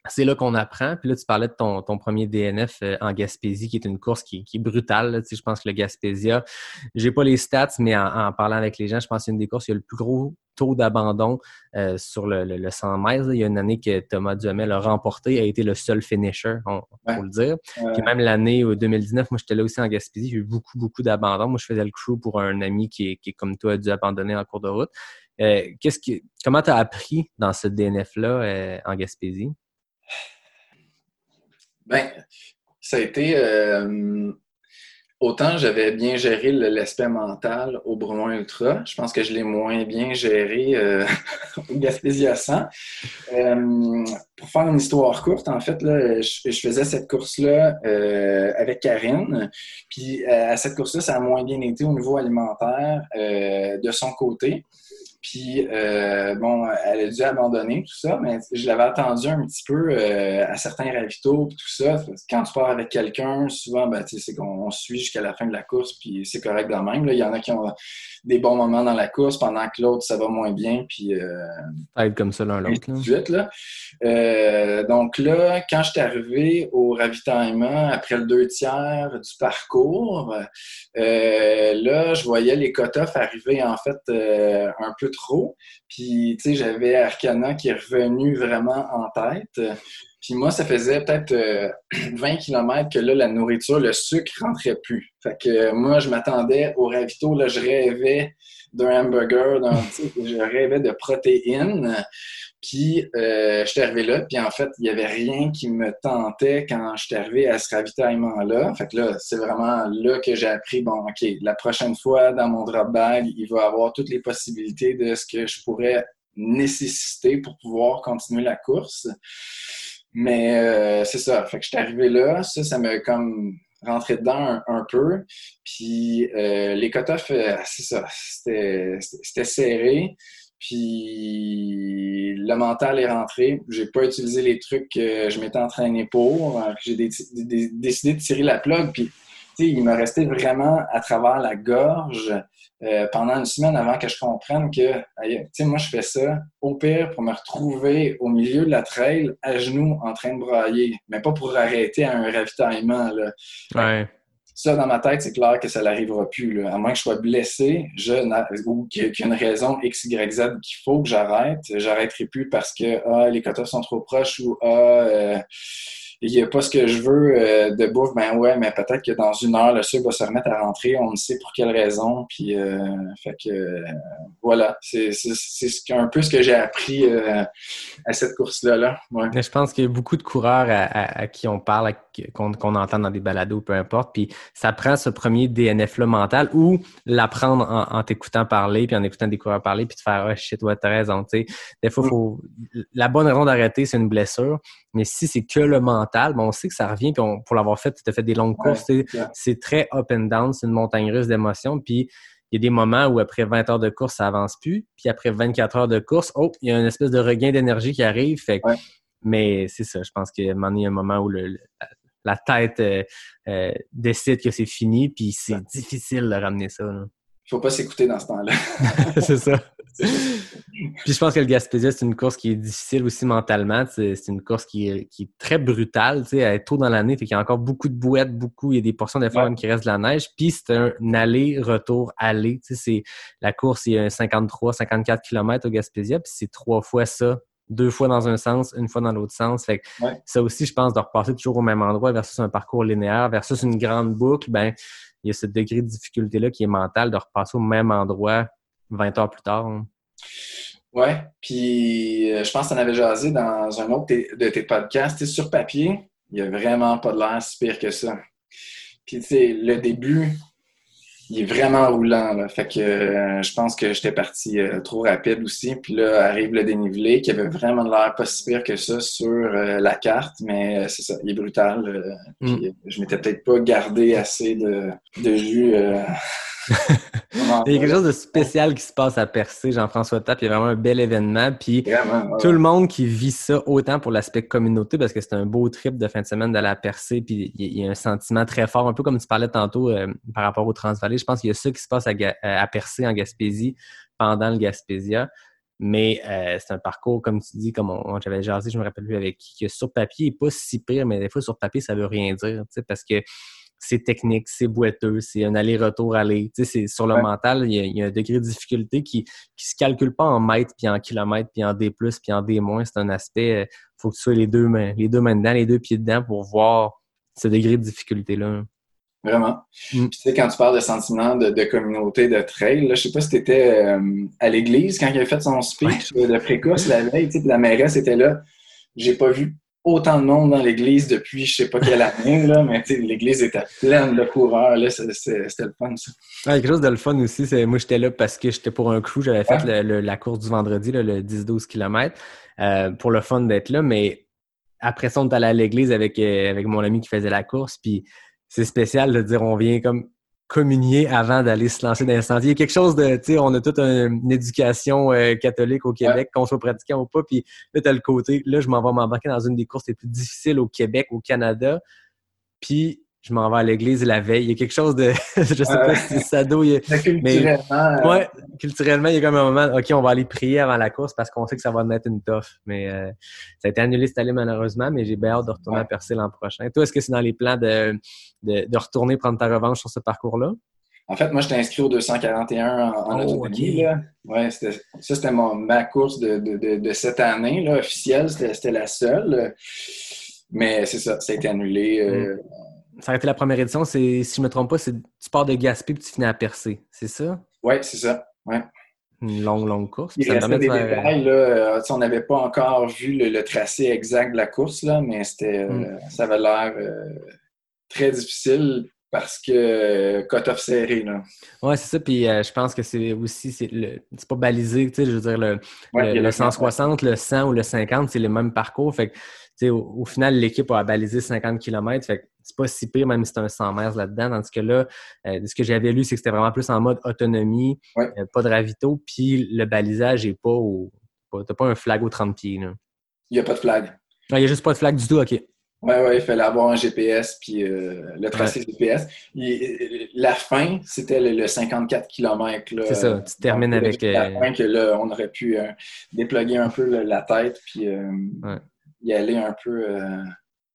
c'est là qu'on apprend. Puis là, tu parlais de ton, ton premier DNF euh, en Gaspésie, qui est une course qui, qui est brutale. là. Tu sais, je pense que le Gaspésia, j'ai pas les stats, mais en, en parlant avec les gens, je pense que c'est une des courses qui a le plus gros taux d'abandon euh, sur le, le, 100 mètres. Il y a une année que Thomas Duhamel a remporté, a été le seul finisher, on, faut le dire. Puis même l'année 2019, moi j'étais là aussi en Gaspésie, j'ai eu beaucoup, beaucoup d'abandon. Moi, je faisais le crew pour un ami qui, qui comme toi, a dû abandonner en cours de route. Euh, qu'est-ce qui, comment tu as appris dans ce DNF-là euh, en Gaspésie? Ben, ça a été euh, autant j'avais bien géré l'aspect mental au Brumont Ultra. Je pense que je l'ai moins bien géré au Gaspésia 100. pour faire une histoire courte, en fait, là, je, je faisais cette course-là avec Karine. Puis à cette course-là, ça a moins bien été au niveau alimentaire de son côté. Puis, euh, bon, elle a dû abandonner tout ça, mais je l'avais attendu un petit peu euh, à certains ravitaux et tout ça. Quand tu pars avec quelqu'un, souvent, ben, c'est qu'on suit jusqu'à la fin de la course, puis c'est correct quand même. Là. Il y en a qui ont des bons moments dans la course, pendant que l'autre, ça va moins bien, puis... Euh, être comme ça l'un l'autre. Là. Euh, donc là, quand je suis arrivé au ravitaillement, après le deux tiers du parcours, là, je voyais les cut-offs arriver, en fait, un peu trop. Puis, tu sais, j'avais Arcana qui est revenu vraiment en tête. Puis moi, ça faisait peut-être 20 euh, km que là, la nourriture, le sucre rentrait plus. Fait que euh, moi, je m'attendais au ravito. Là, je rêvais d'un hamburger, d'un je rêvais de protéines. Puis, euh, je suis arrivé là, puis en fait, il n'y avait rien qui me tentait quand je suis arrivé à ce ravitaillement-là. Fait que là, c'est vraiment là que j'ai appris, bon, OK, la prochaine fois, dans mon drop bag, il va avoir toutes les possibilités de ce que je pourrais nécessiter pour pouvoir continuer la course. Mais euh, c'est ça. Fait que je suis arrivé là, ça, ça m'a comme rentré dedans un, peu. Puis euh, les cut-offs, c'est ça, c'était serré. Puis le mental est rentré. J'ai pas utilisé les trucs que je m'étais entraîné pour. J'ai décidé de tirer la plug. Puis il me restait vraiment à travers la gorge euh, pendant une semaine avant que je comprenne que, moi, je fais ça au pire pour me retrouver au milieu de la trail, à genoux, en train de brailler, mais pas pour arrêter à un ravitaillement. Là. Ouais. Ça, dans ma tête, c'est clair que ça n'arrivera plus. À moins que je sois blessé ou qu'il y ait une raison X, Y, Z qu'il faut que j'arrête. J'arrêterai plus parce que ah, les quotas sont trop proches ou ah, euh, il n'y a pas ce que je veux euh, de bouffe, ben ouais, mais peut-être que dans une heure, le sucre va se remettre à rentrer, on ne sait pour quelle raison. Puis, euh, fait que, voilà, c'est un peu ce que j'ai appris à cette course-là. Je pense qu'il y a beaucoup de coureurs à, qui on parle, qu'on entend dans des balados, peu importe. Puis, ça prend ce premier DNF-là mental ou l'apprendre en, t'écoutant parler, puis en écoutant des coureurs parler, puis te faire, oh shit, ouais, t'as raison. sais Des fois, faut... la bonne raison d'arrêter, c'est une blessure. Mais si c'est que le mental, on sait que ça revient. Puis pour l'avoir fait, tu as fait des longues courses. C'est très up and down. C'est une montagne russe d'émotions. Puis il y a des moments où après 20 heures de course, ça avance plus. Puis après 24 heures de course, oh, il y a une espèce de regain d'énergie qui arrive. Fait Mais c'est ça. Je pense qu'il y a un moment où la tête euh, euh, décide que c'est fini. Puis c'est difficile de ramener ça. Il faut pas s'écouter dans ce temps-là. c'est ça. Puis je pense que le Gaspésia, c'est une course qui est difficile aussi mentalement. C'est une course qui est, qui est très brutale. Tu sais, elle est tôt dans l'année, fait qu'il y a encore beaucoup de bouettes, beaucoup. Il y a des portions d'effort qui restent de la neige. Puis c'est un aller-retour aller. Tu sais, c'est la course, il y a un 53, 54 km au Gaspésia, puis c'est trois fois ça deux fois dans un sens, une fois dans l'autre sens. Fait que ça aussi, je pense, de repasser toujours au même endroit versus un parcours linéaire, versus une grande boucle, ben il y a ce degré de difficulté-là qui est mental de repasser au même endroit 20 heures plus tard. Hein. Ouais, puis euh, je pense que tu en avais jasé dans un autre de tes podcasts. sur papier, il n'y a vraiment pas de l'air si pire que ça. Puis, tu sais, le début, il est vraiment roulant. Là. Fait que euh, je pense que j'étais parti euh, trop rapide aussi. Puis là, arrive le dénivelé qui avait vraiment l'air pas si pire que ça sur la carte. Mais c'est ça, il est brutal. Mm. Je m'étais peut-être pas gardé assez de, de jus il y a quelque chose de spécial qui se passe à Percé, Jean-François Tapp. Il y a vraiment un bel événement. Puis tout le monde qui vit ça autant pour l'aspect communauté, parce que c'est un beau trip de fin de semaine d'aller à Percé. Puis il y a un sentiment très fort, un peu comme tu parlais tantôt euh, par rapport au Transvallée. Je pense qu'il y a ça qui se passe à, à Percé en Gaspésie pendant le Gaspésia. Mais euh, c'est un parcours, comme tu dis, comme j'avais jasé, je me rappelle plus avec qui, que sur papier, il n'est pas si pire, mais des fois sur papier, ça veut rien dire. Parce que c'est technique, c'est boiteux, c'est un aller-retour aller. Tu sais, c'est sur le Ouais. mental, il y, a, il y a un degré de difficulté qui qui se calcule pas en mètres, puis en kilomètres, puis en D+, puis en D-. C'est un aspect, euh, faut que tu sois les deux mains, les deux mains dedans, les deux pieds dedans pour voir ce degré de difficulté-là. Vraiment. Mm. Puis, tu sais, quand tu parles de sentiment de, de communauté, de trail, là, je sais pas si tu étais à l'église quand il a fait son speech euh, de précoce la veille, tu sais, la mairesse était là. J'ai pas vu autant de monde dans l'église depuis je sais pas quelle année, là, mais l'église était pleine de coureurs. Là, c'était le fun, ça. Ouais, quelque chose de le fun aussi, c'est moi j'étais là parce que j'étais pour un crew, j'avais fait Ouais. le- le- la course du vendredi, là, le 10-12 km, euh, pour le fun d'être là, mais après ça, on est allé à l'église avec, euh, avec mon ami qui faisait la course, puis c'est spécial de dire on vient comme communier avant d'aller se lancer dans sentiers. Il y a quelque chose de, tu sais, on a toute un- une éducation euh, catholique au Québec, qu'on soit pratiquant ou pas, puis là, t'as le côté, là, je m'en vais m'embarquer dans une des courses les plus difficiles au Québec, au Canada, puis je m'en vais à l'église la veille. Il y a quelque chose de, je sais pas Ouais. si c'est sado, il y a- Culturellement, euh, Ouais, culturellement, il y a comme un moment, OK, on va aller prier avant la course parce qu'on sait que ça va mettre une toffe. Mais euh, ça a été annulé cette année malheureusement, mais j'ai bien hâte de retourner Ouais. à Percé l'an prochain. Toi, est-ce que c'est dans les plans de, de, de retourner prendre ta revanche sur ce parcours-là? En fait, moi, j'étais inscrit au 241 en, en Oh, autonomie. là. Ouais, c'était- ça, c'était mon- ma course de, de, de, de cette année, là, officielle. C'était c'était la seule. Mais c'est ça, ça a été annulé. euh, Ça a été la première édition. C'est, si je me trompe pas, c'est tu pars de Gaspé puis tu finis à Percé. C'est ça? Ouais, c'est ça. Ouais. Une longue, longue course. Il ça restait des faire- détails. Là, euh, on n'avait pas encore vu le, le tracé exact de la course, là, mais c'était, euh, Mm. ça avait l'air euh, très difficile parce que cut-off serré. Là. Ouais, c'est ça. Puis euh, je pense que c'est aussi, c'est le, c'est pas balisé, tu sais, je veux dire, le, Ouais, le, a le le- 160, le 100 ou le 50, c'est le même parcours. Fait que, tu sais, au, au final, l'équipe a balisé 50 km. Fait que c'est pas si pire, même si c'est un 100 mètres là-dedans. Tandis que là, euh, ce que j'avais lu, c'est que c'était vraiment plus en mode autonomie, Ouais. euh, pas de ravito, puis le balisage est pas au. pas- T'as pas un flag aux 30 pieds, là. Il n'y a pas de flag. Ah, Il y a juste pas de flag du tout, OK. Ouais, ouais, il fallait avoir un GPS puis euh, le tracé GPS. La fin, c'était le, le 54 km. C'est ça, tu termines avec, La euh, fin que là, on aurait pu euh, déploguer un peu la tête puis euh, Ouais. y aller un peu euh,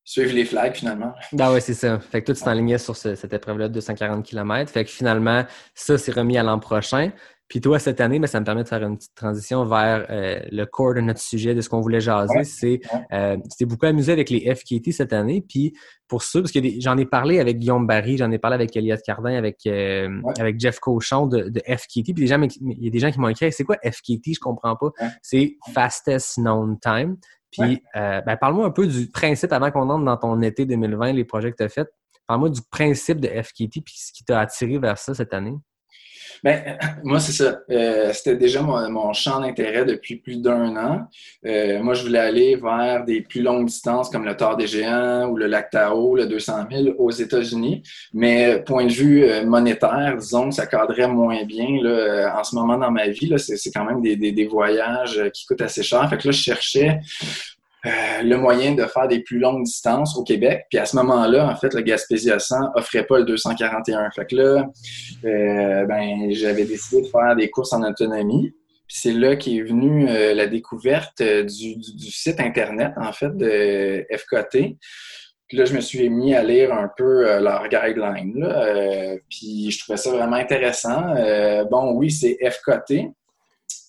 suivre les flags finalement. Ah ouais, c'est ça. Fait que toi, tu t'enlignais sur ce- cette épreuve-là de 240 km. Fait que finalement, ça, c'est remis à l'an prochain. Puis toi, cette année, ben, ça me permet de faire une petite transition vers euh, le corps de notre sujet, de ce qu'on voulait jaser. Ouais. C'est, euh, beaucoup amusé avec les FKT cette année. Puis pour ça, parce que j'en ai parlé avec Guillaume Barry, j'en ai parlé avec Elliot Cardin, avec, euh, Ouais. avec Jeff Cochon de, de FKT. Puis il y a des gens qui m'ont écrit, c'est quoi FKT? Je comprends pas. Ouais. C'est Fastest Known Time. Puis, euh, ben, parle-moi un peu du principe avant qu'on entre dans ton été 2020, les projets que tu as faits. Parle-moi du principe de FKT puis ce qui t'a attiré vers ça cette année. Ben, moi, c'est ça. Euh, C'était déjà mon, mon champ d'intérêt depuis plus d'un an. Euh, moi, je voulais aller vers des plus longues distances comme le Tour des Géants ou le Lac Tahoe, le 200 000 aux États-Unis. Mais point de vue euh, monétaire, disons ça cadrait moins bien là, euh, en ce moment dans ma vie. là. C'est c'est quand même des, des, des voyages euh, qui coûtent assez cher. Fait que là, je cherchais euh, le moyen de faire des plus longues distances au Québec. Puis à ce moment-là, en fait, le Gaspésia 100 offrait pas le 241. Fait que là, euh, ben, j'avais décidé de faire des courses en autonomie. Puis c'est là qu'est venue euh, la découverte du, site Internet, en fait, de FKT. Puis là, je me suis mis à lire un peu leurs guidelines. Là, puis je trouvais ça vraiment intéressant. Euh, bon, oui, c'est FKT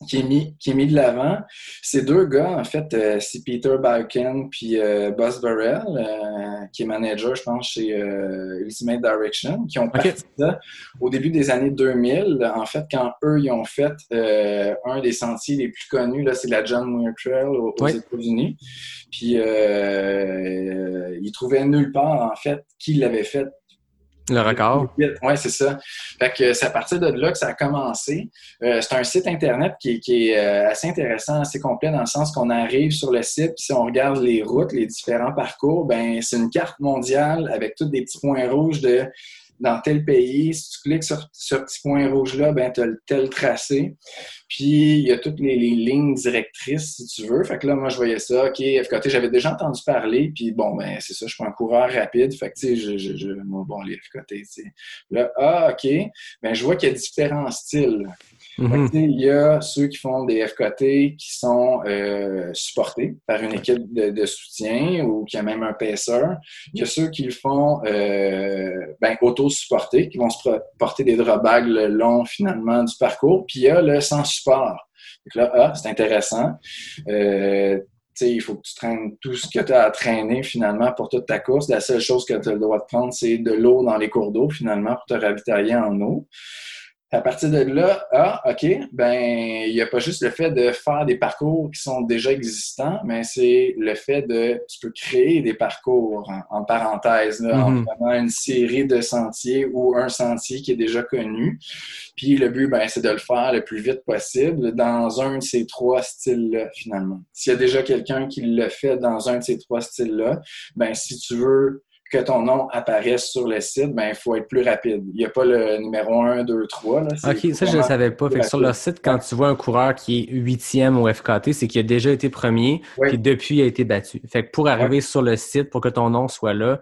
qui est mis, qui est mis de l'avant. Ces deux gars, en fait, euh, c'est Peter Balken puis euh, Buzz Burrell, euh, qui est manager, je pense, chez euh, Ultimate Direction, qui ont parti ça au début des années 2000. En fait, quand eux, ils ont fait euh, un des sentiers les plus connus, là, c'est la John Muir Trail aux. États-Unis. Puis, euh, ils trouvaient nulle part, en fait, qui l'avait fait Le record. oui, c'est ça. Fait que c'est à partir de là que ça a commencé. Euh, c'est un site Internet qui, est- qui est euh, assez intéressant, assez complet dans le sens qu'on arrive sur le site, puis si on regarde les routes, les différents parcours, ben c'est une carte mondiale avec tous des petits points rouges de dans tel pays. Si tu cliques sur ce petit point rouge-là, ben tu as tel tracé. Puis il y a toutes les, les lignes directrices, si tu veux. Fait que là, moi, je voyais ça. OK, FKT, j'avais déjà entendu parler. Puis bon, ben c'est ça, je suis un coureur rapide. Fait que tu sais, je, je, je- bon, les FKT, tu sais. Là, ah, OK. Ben, je vois qu'il y a différents styles. Mhm. Il y a ceux qui font des FKT qui sont euh, supportés par une équipe de, de soutien ou qui a même un paisseur. Il y a ceux qui le font euh, ben, auto-supportés, qui vont se porter des drawbags le long finalement du parcours. Puis il y a le sans support. Donc là, ah, c'est intéressant. Euh, il faut que tu traînes tout ce que tu as à traîner finalement pour toute ta course. La seule chose que tu as le droit de prendre, c'est de l'eau dans les cours d'eau finalement pour te ravitailler en eau. À partir de là, ah, OK, ben, il n'y a pas juste le fait de faire des parcours qui sont déjà existants, mais c'est le fait de, tu peux créer des parcours, en, en parenthèse, là, en Mhm. prenant une série de sentiers ou un sentier qui est déjà connu. Puis le but, ben, c'est de le faire le plus vite possible dans un de ces trois styles-là, finalement. S'il y a déjà quelqu'un qui le fait dans un de ces trois styles-là, ben, si tu veux que ton nom apparaisse sur le site, ben, il faut être plus rapide. Il n'y a pas le numéro 1, 2, 3. Là. C'est OK, ça, je ne savais pas. Fait que sur le site, quand tu vois un coureur qui est huitième au FKT, c'est qu'il a déjà été premier, Oui. puis depuis, il a été battu. Fait que pour arriver sur le site, pour que ton nom soit là,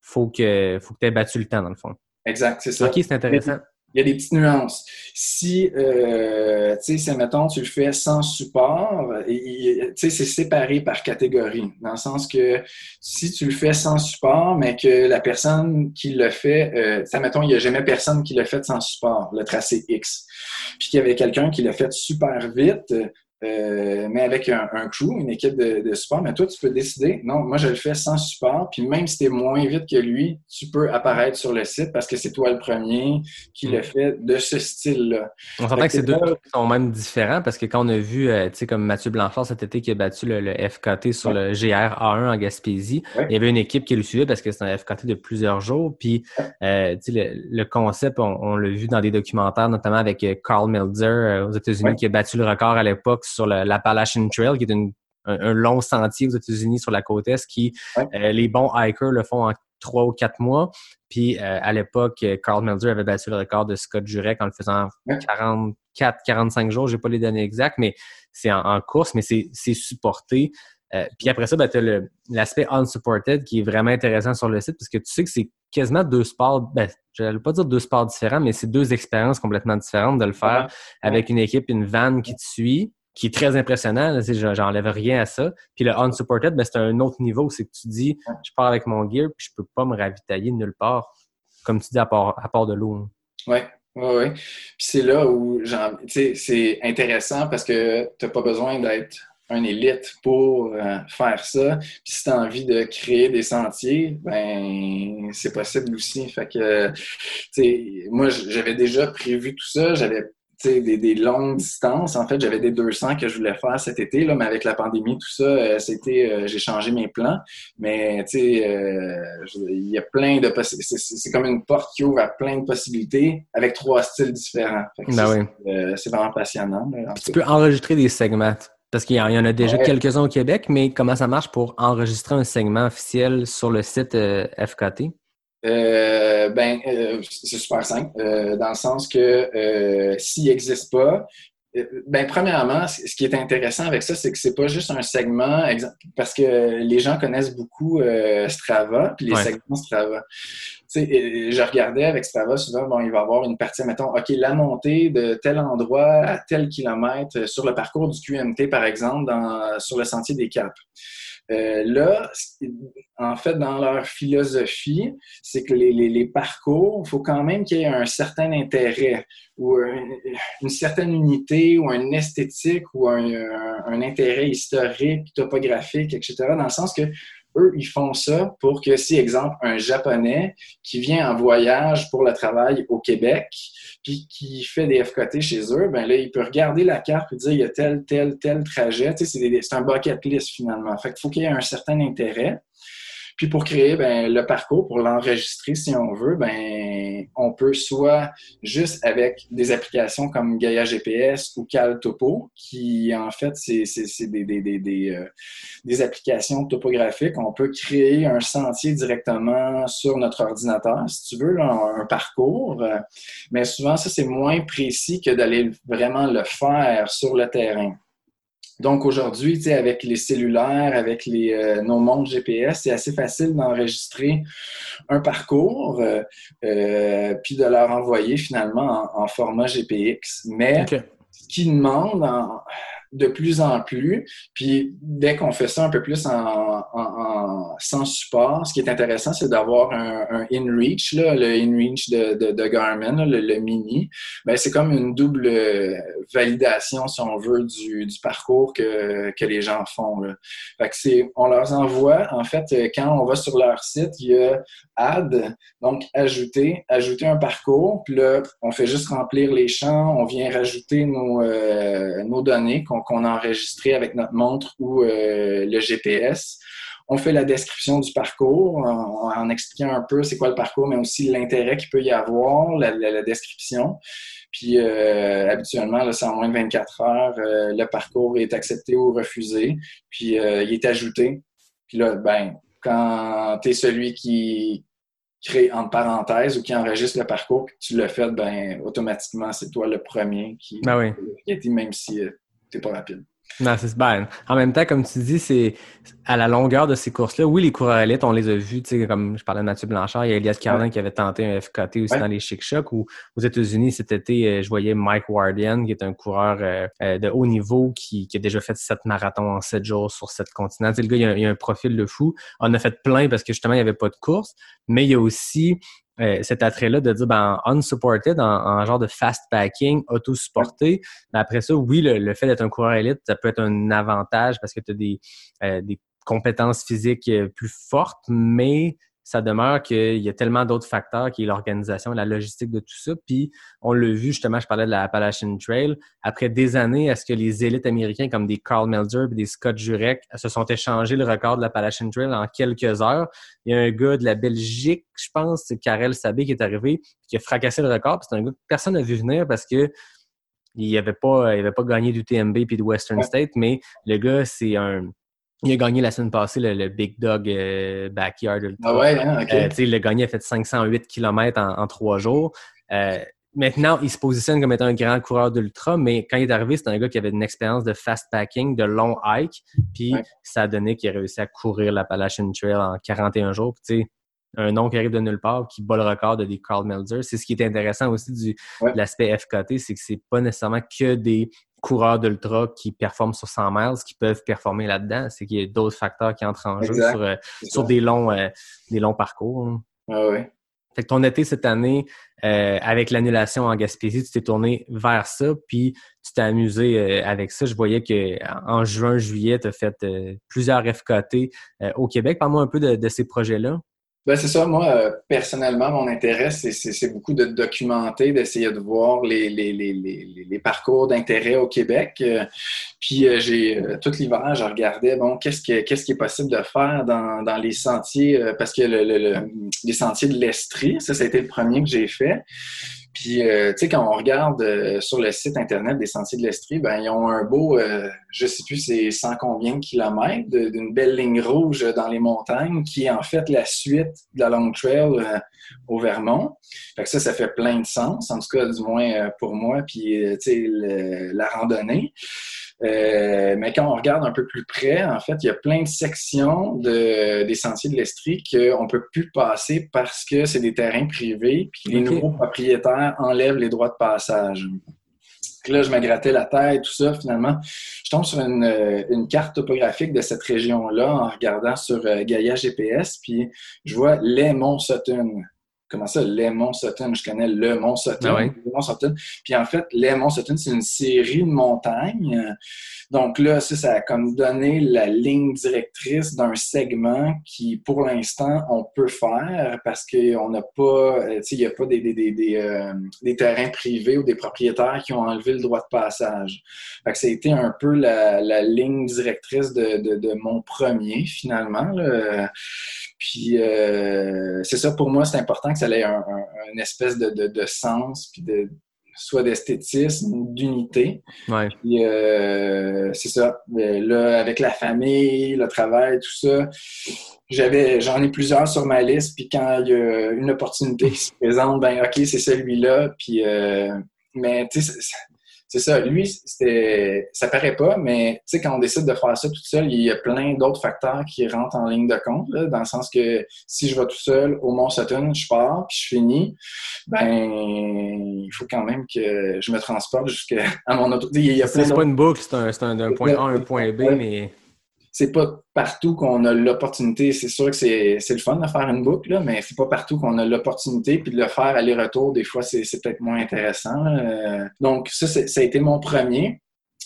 faut que, faut que tu aies battu le temps, dans le fond. Exact, c'est ça. OK, c'est intéressant. Il y a des petites nuances. Si, euh, tu sais, mettons, tu le fais sans support, tu sais, c'est séparé par catégorie. Dans le sens que si tu le fais sans support, mais que la personne qui le fait, euh, mettons, il n'y a jamais personne qui l'a fait sans support, le tracé X. Puis qu'il y avait quelqu'un qui l'a fait super vite, euh, mais avec un, un crew, une équipe de, de support, mais toi, tu peux décider, non, moi, je le fais sans support, puis même si tu es moins vite que lui, tu peux apparaître sur le site parce que c'est toi le premier qui le fait de ce style-là. On s'entend que ces deux trucs sont même différents parce que quand on a vu, euh, tu sais, comme Mathieu Blanchard cet été qui a battu le, le FKT sur le GR A1 en Gaspésie, Ouais. il y avait une équipe qui le suivait parce que c'est un FKT de plusieurs jours. Puis, euh, tu sais, le, le concept, on, on l'a vu dans des documentaires, notamment avec Carl Melzer aux États-Unis Ouais. qui a battu le record à l'époque sur l'Appalachian Trail, qui est une- un, un long sentier aux États-Unis sur la côte Est qui, Ouais. euh, les bons hikers le font en trois ou quatre mois. Puis euh, à l'époque, Carl Melzer avait battu le record de Scott Jurek en le faisant Ouais. 44, 45 jours, j'ai pas les données exactes, mais c'est en, en course, mais c'est supporté. Euh, puis après ça, ben, tu as l'aspect unsupported qui est vraiment intéressant sur le site parce que tu sais que c'est quasiment deux sports, ben, je vais pas dire deux sports différents, mais c'est deux expériences complètement différentes de le faire avec une équipe, une van qui te suit, qui est très impressionnant. J'enlève rien à ça. Puis le unsupported, ben, c'est un autre niveau. C'est que tu dis, je pars avec mon gear, puis je peux pas me ravitailler nulle part. Comme tu dis, à part, à part de l'eau. Oui, oui, oui. Puis c'est là où c'est intéressant parce que tu n'as pas besoin d'être un élite pour euh, faire ça. Puis si tu as envie de créer des sentiers, ben c'est possible aussi. Fait que, moi, j'avais déjà prévu tout ça. J'avais des, des longues distances. En fait, j'avais des 200 que je voulais faire cet été, là, mais avec la pandémie, tout ça, euh, c'était, euh, j'ai changé mes plans. Mais tu sais, euh, il y a plein de possibilités. C'est comme une porte qui ouvre à plein de possibilités avec trois styles différents. Ben oui. c'est, vraiment passionnant. là, en Tu peux enregistrer des segments. Parce qu'il y en a déjà Ouais. quelques-uns au Québec, mais comment ça marche pour enregistrer un segment officiel sur le site FKT? Euh, ben, euh, c'est super simple, euh, dans le sens que s'il n'existe pas, ben, premièrement, ce qui est intéressant avec ça, c'est que c'est pas juste un segment, parce que les gens connaissent beaucoup Strava, puis les Ouais. segments Strava. Tu sais, euh, je regardais avec Strava souvent, bon, il va y avoir une partie, mettons, OK, la montée de tel endroit à tel kilomètre sur le parcours du QMT, par exemple, dans, sur le sentier des Caps. Euh, là, en fait, dans leur philosophie, c'est que les, parcours, il faut quand même qu'il y ait un certain intérêt ou un- une certaine unité ou une esthétique ou un, un- un intérêt historique, topographique, etc. Dans le sens que eux, ils font ça pour que, si, exemple, un Japonais qui vient en voyage pour le travail au Québec, puis qui fait des FKT chez eux, ben là, il peut regarder la carte et dire il y a tel, tel, tel trajet. Tu sais, c'est un bucket list finalement. Fait qu'il faut qu'il y ait un certain intérêt. Puis pour créer ben, le parcours, pour l'enregistrer si on veut, ben, on peut soit juste avec des applications comme Gaia GPS ou CalTopo, qui en fait, c'est des, des, des, des, euh, des applications topographiques. On peut créer un sentier directement sur notre ordinateur, si tu veux, un parcours. Euh, Mais souvent, ça, c'est moins précis que d'aller vraiment le faire sur le terrain. Donc aujourd'hui, tu sais, avec les cellulaires, avec les, euh, nos montres GPS, c'est assez facile d'enregistrer un parcours, euh, euh, puis de leur envoyer finalement en, en format GPX. Mais ce qui demande en- de plus en plus, puis dès qu'on fait ça un peu plus en, sans support, ce qui est intéressant, c'est d'avoir un, un InReach, là, le InReach de, de, de Garmin, le, mini. Ben, c'est comme une double validation, si on veut, du, parcours que, les gens font. Fait c'est, on leur envoie, en fait, quand on va sur leur site, il y a Add, donc ajouter, ajouter un parcours, puis là, on fait juste remplir les champs, on vient rajouter nos, euh, données qu'on a enregistrées avec notre montre ou euh, le GPS. On fait la description du parcours en, en expliquant un peu c'est quoi le parcours, mais aussi l'intérêt qu'il peut y avoir, la, la- la description. Puis euh, habituellement, là, c'est en moins de 24 heures, euh, le parcours est accepté ou refusé, puis il est ajouté. Puis là, ben, quand tu es celui qui crée entre parenthèses ou qui enregistre le parcours, que tu l'as fait, ben automatiquement, c'est toi le premier qui, Ben oui. qui a été, même si n'es pas rapide. Non, c'est ben, En même temps, comme tu dis, c'est à la longueur de ces courses-là. Oui, les coureurs élites, on les a vus, tu sais, comme je parlais de Mathieu Blanchard, il y a Elias Carlin qui avait tenté un FKT aussi Ouais. dans les Chic Chocs, ou aux États-Unis cet été, euh, je voyais Mike Wardian, qui est un coureur euh, euh, de haut niveau qui, qui a déjà fait sept marathons en sept jours sur sept continents. Le gars, il a, il a un profil de fou. On a fait plein parce que justement, il n'y avait pas de course, mais il y a aussi euh, cet attrait-là de dire ben, unsupported, en, en genre de fast packing, auto-supporté. Après ça, oui, le, le fait d'être un coureur élite, ça peut être un avantage parce que tu as des, euh, des compétences physiques euh, plus fortes, mais ça demeure qu'il y a tellement d'autres facteurs qui est l'organisation, la logistique de tout ça. Puis on l'a vu, justement, je parlais de la Appalachian Trail. Après des années, est-ce que les élites américains comme des Carl Melzer et des Scott Jurek se sont échangés le record de l'Appalachian Trail en quelques heures? Il y a un gars de la Belgique, je pense, c'est Karel Sabé qui est arrivé, qui a fracassé le record. C'est un gars que personne n'a vu venir parce que il avait pas, il avait pas gagné du TMB puis de Western. State, mais le gars, c'est un. Il a gagné la semaine passée le, le Big Dog euh, Backyard Ultra. Ah ouais, hein, OK. Euh, sais, il a gagné, il a fait 508 km en, en trois jours. Euh, maintenant, il se positionne comme étant un grand coureur d'ultra, mais quand il est arrivé, c'était un gars qui avait une expérience de fast packing, de long hike, puis Ouais. ça a donné qu'il a réussi à courir l'Appalachian Trail en 41 jours. Puis, un nom qui arrive de nulle part, qui bat le record de des Carl Melzer. C'est ce qui est intéressant aussi du Ouais. de l'aspect FKT, c'est que c'est pas nécessairement que des coureurs d'ultra qui performent sur 100 miles qui peuvent performer là-dedans. C'est qu'il y a d'autres facteurs qui entrent en jeu Exact. sur, euh, sur des longs, euh, des longs parcours. hein. Ah ouais. Fait que ton été cette année, euh, avec l'annulation en Gaspésie, tu t'es tourné vers ça, puis tu t'es amusé euh, avec ça. Je voyais que en juin, juillet, tu as fait euh, plusieurs FKT euh, au Québec. Parle-moi un peu de, de ces projets-là. Ben, c'est ça. Moi, euh, personnellement, mon intérêt, c'est- beaucoup de documenter, d'essayer de voir les, les, les, les, les parcours d'intérêt au Québec. Euh, puis, euh, j'ai euh, tout l'hiver, je regardais, bon, qu'est-ce que- qu'est-ce qui est possible de faire dans, dans les sentiers, euh, parce que le, le- le- les sentiers de l'Estrie, ça, ça a été le premier que j'ai fait. Puis, euh, tu sais, quand on regarde euh, sur le site Internet des Sentiers de l'Estrie, ben, ils ont un beau, euh, je sais plus c'est 100 combien de kilomètres, d'une belle ligne rouge dans les montagnes, qui est en fait la suite de la Long Trail euh, au Vermont. Fait que ça, ça fait plein de sens, en tout cas, du moins euh, pour moi, puis, euh, tu sais, la randonnée. Euh, mais quand on regarde un peu plus près, en fait, il y a plein de sections de, des sentiers de l'Estrie qu'on ne peut plus passer parce que c'est des terrains privés, puis les nouveaux propriétaires enlèvent les droits de passage. Là, je me grattais la tête, tout ça, finalement. Je tombe sur une, euh, une carte topographique de cette région-là en regardant sur euh, Gaia GPS, puis je vois les monts Sutton. Comment ça, les monts Sutton? Je connais le mont Sutton. Ah monts Sutton. Puis en fait, les monts Sutton, c'est une série de montagnes. Donc là, ça, ça a comme donné la ligne directrice d'un segment qui, pour l'instant, on peut faire parce qu'on n'a pas, euh, tu sais, il n'y a pas des, des, des, des, euh, des terrains privés ou des propriétaires qui ont enlevé le droit de passage. Fait que ça a été un peu la, la ligne directrice de, de, de mon premier, finalement. là. Puis euh, c'est ça, pour moi, c'est important que ça ait un, un- une espèce de, de, de sens, puis de soit d'esthétisme ou d'unité. Ouais. Puis euh, c'est ça. Là, avec la famille, le travail, tout ça, j'avais, j'en ai plusieurs sur ma liste. Puis quand il y a une opportunité qui se présente, ben ok, c'est celui-là. Puis euh, mais tu sais, c'est- ça. Lui, c'était, ça paraît pas, mais tu sais, quand on décide de faire ça tout seul, il y a plein d'autres facteurs qui rentrent en ligne de compte, là, dans le sens que si je vais tout seul au Mont Sutton, je pars, puis je finis, ben, il faut quand même que je me transporte jusqu'à mon auto. Il y a plein C'est pas une boucle, c'est un, c'est un, d'un point A un point B, mais c'est pas partout qu'on a l'opportunité. C'est sûr que c'est le fun de faire une boucle, là, mais c'est pas partout qu'on a l'opportunité. Puis de le faire aller-retour, des fois, c'est peut-être moins intéressant. Euh, Donc, ça, ça a été mon premier.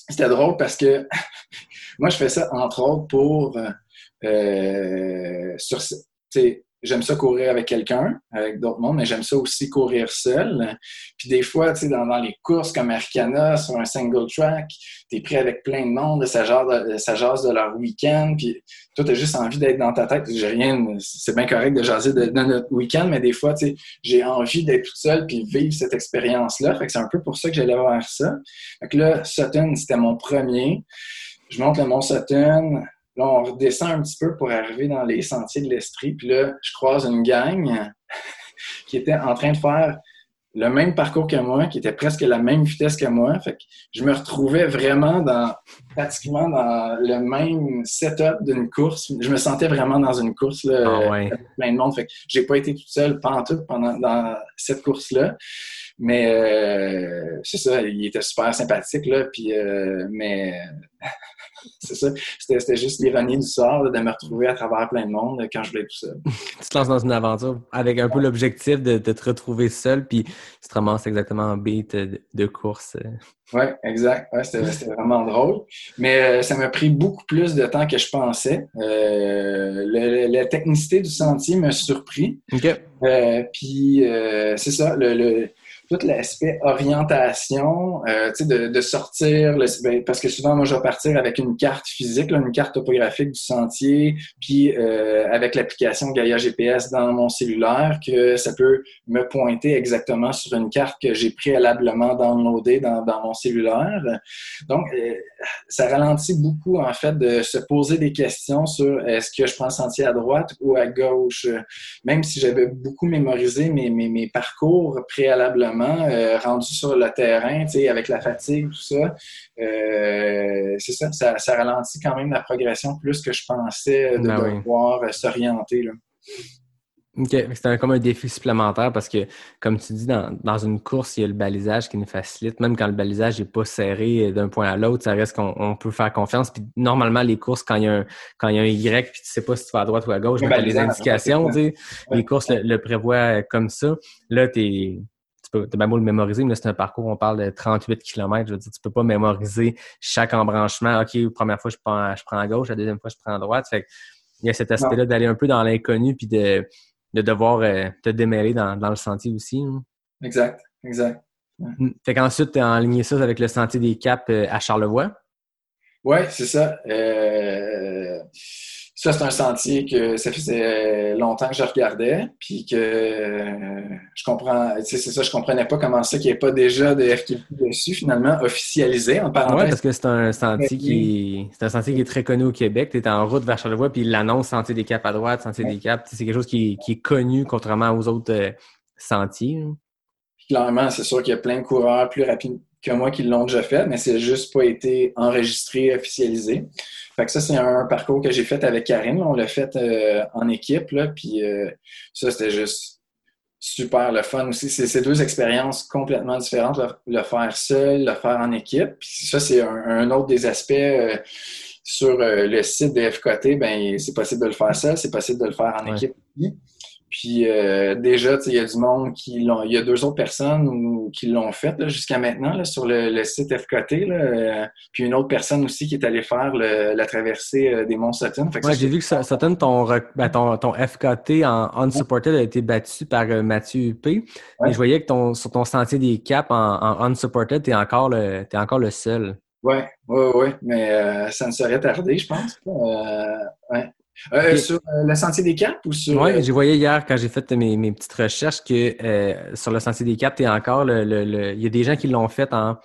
C'était drôle parce que moi, je fais ça, entre autres, pour... euh, euh, sur, J'aime ça courir avec quelqu'un, avec d'autres mondes, mais j'aime ça aussi courir seul. Puis des fois, tu sais, dans, les courses comme Arcana, sur un single track, t'es pris avec plein de monde, ça jase de, ça jase de leur week-end, puis toi, t'as juste envie d'être dans ta tête. J'ai rien, c'est bien correct de jaser de, de notre week-end, mais des fois, tu sais, j'ai envie d'être toute seule puis vivre cette expérience-là. Fait que c'est un peu pour ça que j'allais vers ça. Fait que là, Sutton, c'était mon premier. Je monte le Mont Sutton. Là, on redescend un petit peu pour arriver dans les sentiers de l'Estrie. Puis là, je croise une gang qui était en train de faire le même parcours que moi, qui était presque la même vitesse que moi. Fait que je me retrouvais vraiment dans pratiquement dans le même setup d'une course. Je me sentais vraiment dans une course là, Ah ouais. plein de monde. Fait que j'ai pas été toute seule pantoute pendant dans cette course-là. Mais euh, c'est ça, il était super sympathique, là, puis euh, mais c'est ça, c'était c'était juste l'ironie du sort là, de me retrouver à travers plein de monde quand je voulais tout seul. tu te lances dans une aventure avec un peu l'objectif de, de te retrouver seul, puis tu te ramasses exactement en beat de, de course. Oui, exact. Ouais, c'était c'était vraiment drôle. Mais euh, ça m'a pris beaucoup plus de temps que je pensais. Euh, le- le- la technicité du sentier m'a surpris. OK. Euh, puis euh, c'est ça, le, le- tout l'aspect orientation, euh, de, de sortir, ben, parce que souvent moi je vais partir avec une carte physique, une carte topographique du sentier, puis euh, avec l'application Gaia GPS dans mon cellulaire, que ça peut me pointer exactement sur une carte que j'ai préalablement downloadée dans, mon cellulaire. Donc euh, ça ralentit beaucoup en fait de se poser des questions sur est-ce que je prends le sentier à droite ou à gauche? Même si j'avais beaucoup mémorisé mes, mes parcours préalablement, euh, rendus sur le terrain, tu sais, avec la fatigue, tout ça, euh, c'est ça, ça, ça ralentit quand même la progression plus que je pensais euh, de Ben devoir s'orienter. là. OK. C'est comme un défi supplémentaire parce que, comme tu dis, dans, dans une course, il y a le balisage qui nous facilite. Même quand le balisage n'est pas serré d'un point à l'autre, ça reste qu'on on peut faire confiance. Puis normalement, les courses, quand il y a un, quand il y a un Y puis tu sais pas si tu vas à droite ou à gauche, t'as les indications, tu sais. Ouais. Les courses le, le prévoient comme ça. Là, t'es. Tu peux, bien beau le mémoriser, mais là, c'est un parcours, on parle de 38 km. Je veux dire, tu peux pas mémoriser chaque embranchement. OK, première fois, je prends, je prends à gauche, la deuxième fois, je prends à droite. Fait il y a cet aspect-là d'aller un peu dans l'inconnu puis de, de devoir euh, te démêler dans, dans le sentier aussi. hein. Exact, exact. Mm. Fait qu'ensuite, tu as enligné ça avec le sentier des Caps euh, à Charlevoix. Oui, c'est ça. Euh, ça, c'est un sentier que ça faisait longtemps que je regardais, puis que euh, je comprends, c'est ça, je comprenais pas comment ça qu'il n'y ait pas déjà de FKP dessus, finalement, officialisé, en Oui, parenthèse. parce que c'est un sentier qui c'est un sentier qui est très connu au Québec. Tu es en route vers Charlevoix, puis il l'annonce Sentier des Caps à droite, Sentier des Caps. C'est quelque chose qui, qui est connu contrairement aux autres euh, sentiers. hein. Clairement, c'est sûr qu'il y a plein de coureurs plus rapides que moi qui l'ont déjà fait, mais c'est juste pas été enregistré, officialisé. Fait que ça, c'est un parcours que j'ai fait avec Karine. On l'a fait euh, en équipe, là, puis euh, ça, c'était juste super le fun aussi. C'est deux expériences complètement différentes, le, le faire seul, le faire en équipe. Puis ça, c'est un, un autre des aspects euh, sur le site de FKT, ben c'est possible de le faire seul, c'est possible de le faire en Ouais. équipe. Puis euh, déjà, il y a du monde qui l'ont. Il y a deux autres personnes ou- qui l'ont fait jusqu'à maintenant là, sur le, le site FKT. Là, euh, puis une autre personne aussi qui est allée faire le- la traversée euh, des Monts Sutton. Ouais, j'ai vu que Sutton, ton, ben, ton, ton FKT en unsupported a été battu par Mathieu Huppé. Ouais. Et je voyais que ton, sur ton sentier des Caps en, en unsupported, tu es encore le, t'es encore le seul. Ouais, ouais, ouais, mais ça ne serait tardé, je pense. Ouais. Euh. Sur euh, le Sentier des Caps ou sur. Oui, euh, j'ai voyé hier quand j'ai fait mes, mes petites recherches que euh, sur le sentier des Caps, t'es encore le, le, le- Il y a des gens qui l'ont fait en.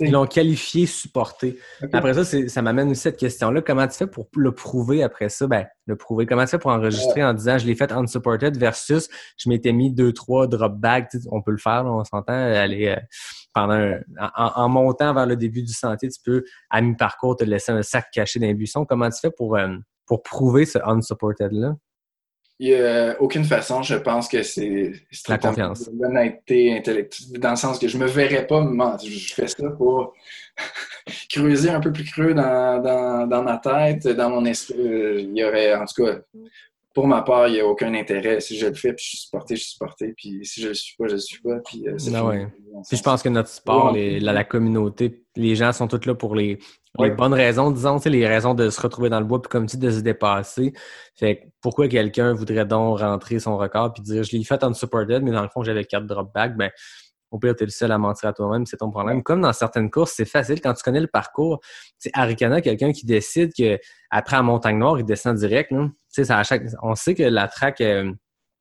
Ils l'ont qualifié supporté. Après ça, ça m'amène aussi cette question-là. Comment tu fais pour le prouver après ça? Ben, le prouver. Comment tu fais pour enregistrer en disant je l'ai fait unsupported versus je m'étais mis deux, trois drop bags. Tu sais, On peut le faire, là, on s'entend, aller euh, pendant un- en, en montant vers le début du sentier, tu peux, à mi-parcours, te laisser un sac caché dans les buissons. Comment tu fais pour, euh, pour prouver ce unsupported-là? Il n'y a aucune façon, je pense que c'est strictement confiance. l'honnêteté intellectuelle, dans le sens que je me verrais pas mentir. Je fais ça pour creuser un peu plus creux dans, dans, dans ma tête, dans mon esprit. Il y aurait, en tout cas, pour ma part, il n'y a aucun intérêt. Si je le fais, puis je suis supporté, je suis supporté. Puis si je le suis pas, je le suis pas. Puis euh, Ah fini. ouais. Puis je pense que notre sport, Ouais. les- la, la communauté, les gens sont tous là pour les, les Ouais. bonnes raisons, disons, tu les raisons de se retrouver dans le bois, puis comme tu dis, de se dépasser. Fait que pourquoi quelqu'un voudrait donc rentrer son record puis dire je l'ai fait unsupported, mais dans le fond, j'avais quatre drop back, ben au pire, t'es le seul à mentir à toi-même, c'est ton problème. Comme dans certaines courses, c'est facile quand tu connais le parcours. Tu sais, Arikana, quelqu'un qui décide que après la montagne noire, il descend direct. Tu sais, ça, à chaque... On sait que la track euh,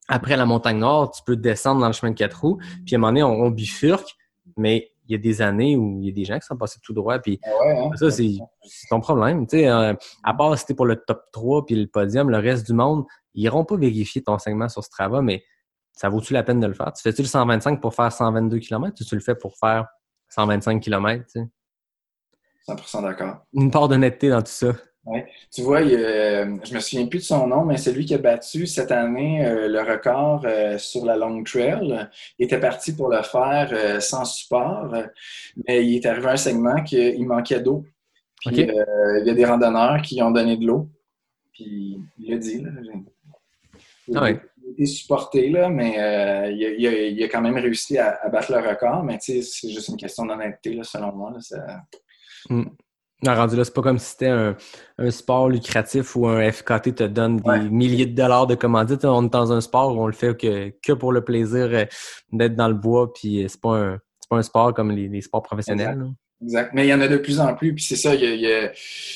après la montagne noire, tu peux descendre dans le chemin de quatre roues, puis à un moment donné, on, on bifurque, mais il y a des années où il y a des gens qui sont passés tout droit, puis Ah ouais, hein? ça, c'est c'est ton problème. Tu sais, euh, à part si t'es pour le top 3 puis le podium, le reste du monde, ils iront pas vérifier ton segment sur Strava, mais ça vaut-tu la peine de le faire? Tu fais-tu le 125 pour faire 122 km ou tu le fais pour faire 125 km? Tu sais? 100% d'accord. Une part d'honnêteté dans tout ça. Tu vois, il a- je me souviens plus de son nom, mais c'est lui qui a battu cette année euh, le record euh, sur la Long Trail. Il était parti pour le faire euh, sans support, euh, mais il est arrivé à un segment qu'il manquait d'eau. Puis euh, il y a des randonneurs qui ont donné de l'eau. Puis il l'a dit. Là, il, Ah ouais. il a été supporté, là, mais euh, il, a, il a- il a quand même réussi à, à battre le record. Mais c'est juste une question d'honnêteté, là, selon moi. là, ça- Non, rendu là, c'est pas comme si c'était un, un sport lucratif où un FKT te donne des Ouais. milliers de dollars de commandites. On est dans un sport où on le fait que, que pour le plaisir euh, d'être dans le bois, puis euh, c'est pas un c'est pas un sport comme les, les sports professionnels. Exact. Mais il y en a de plus en plus. Puis c'est ça, il y a, il y a-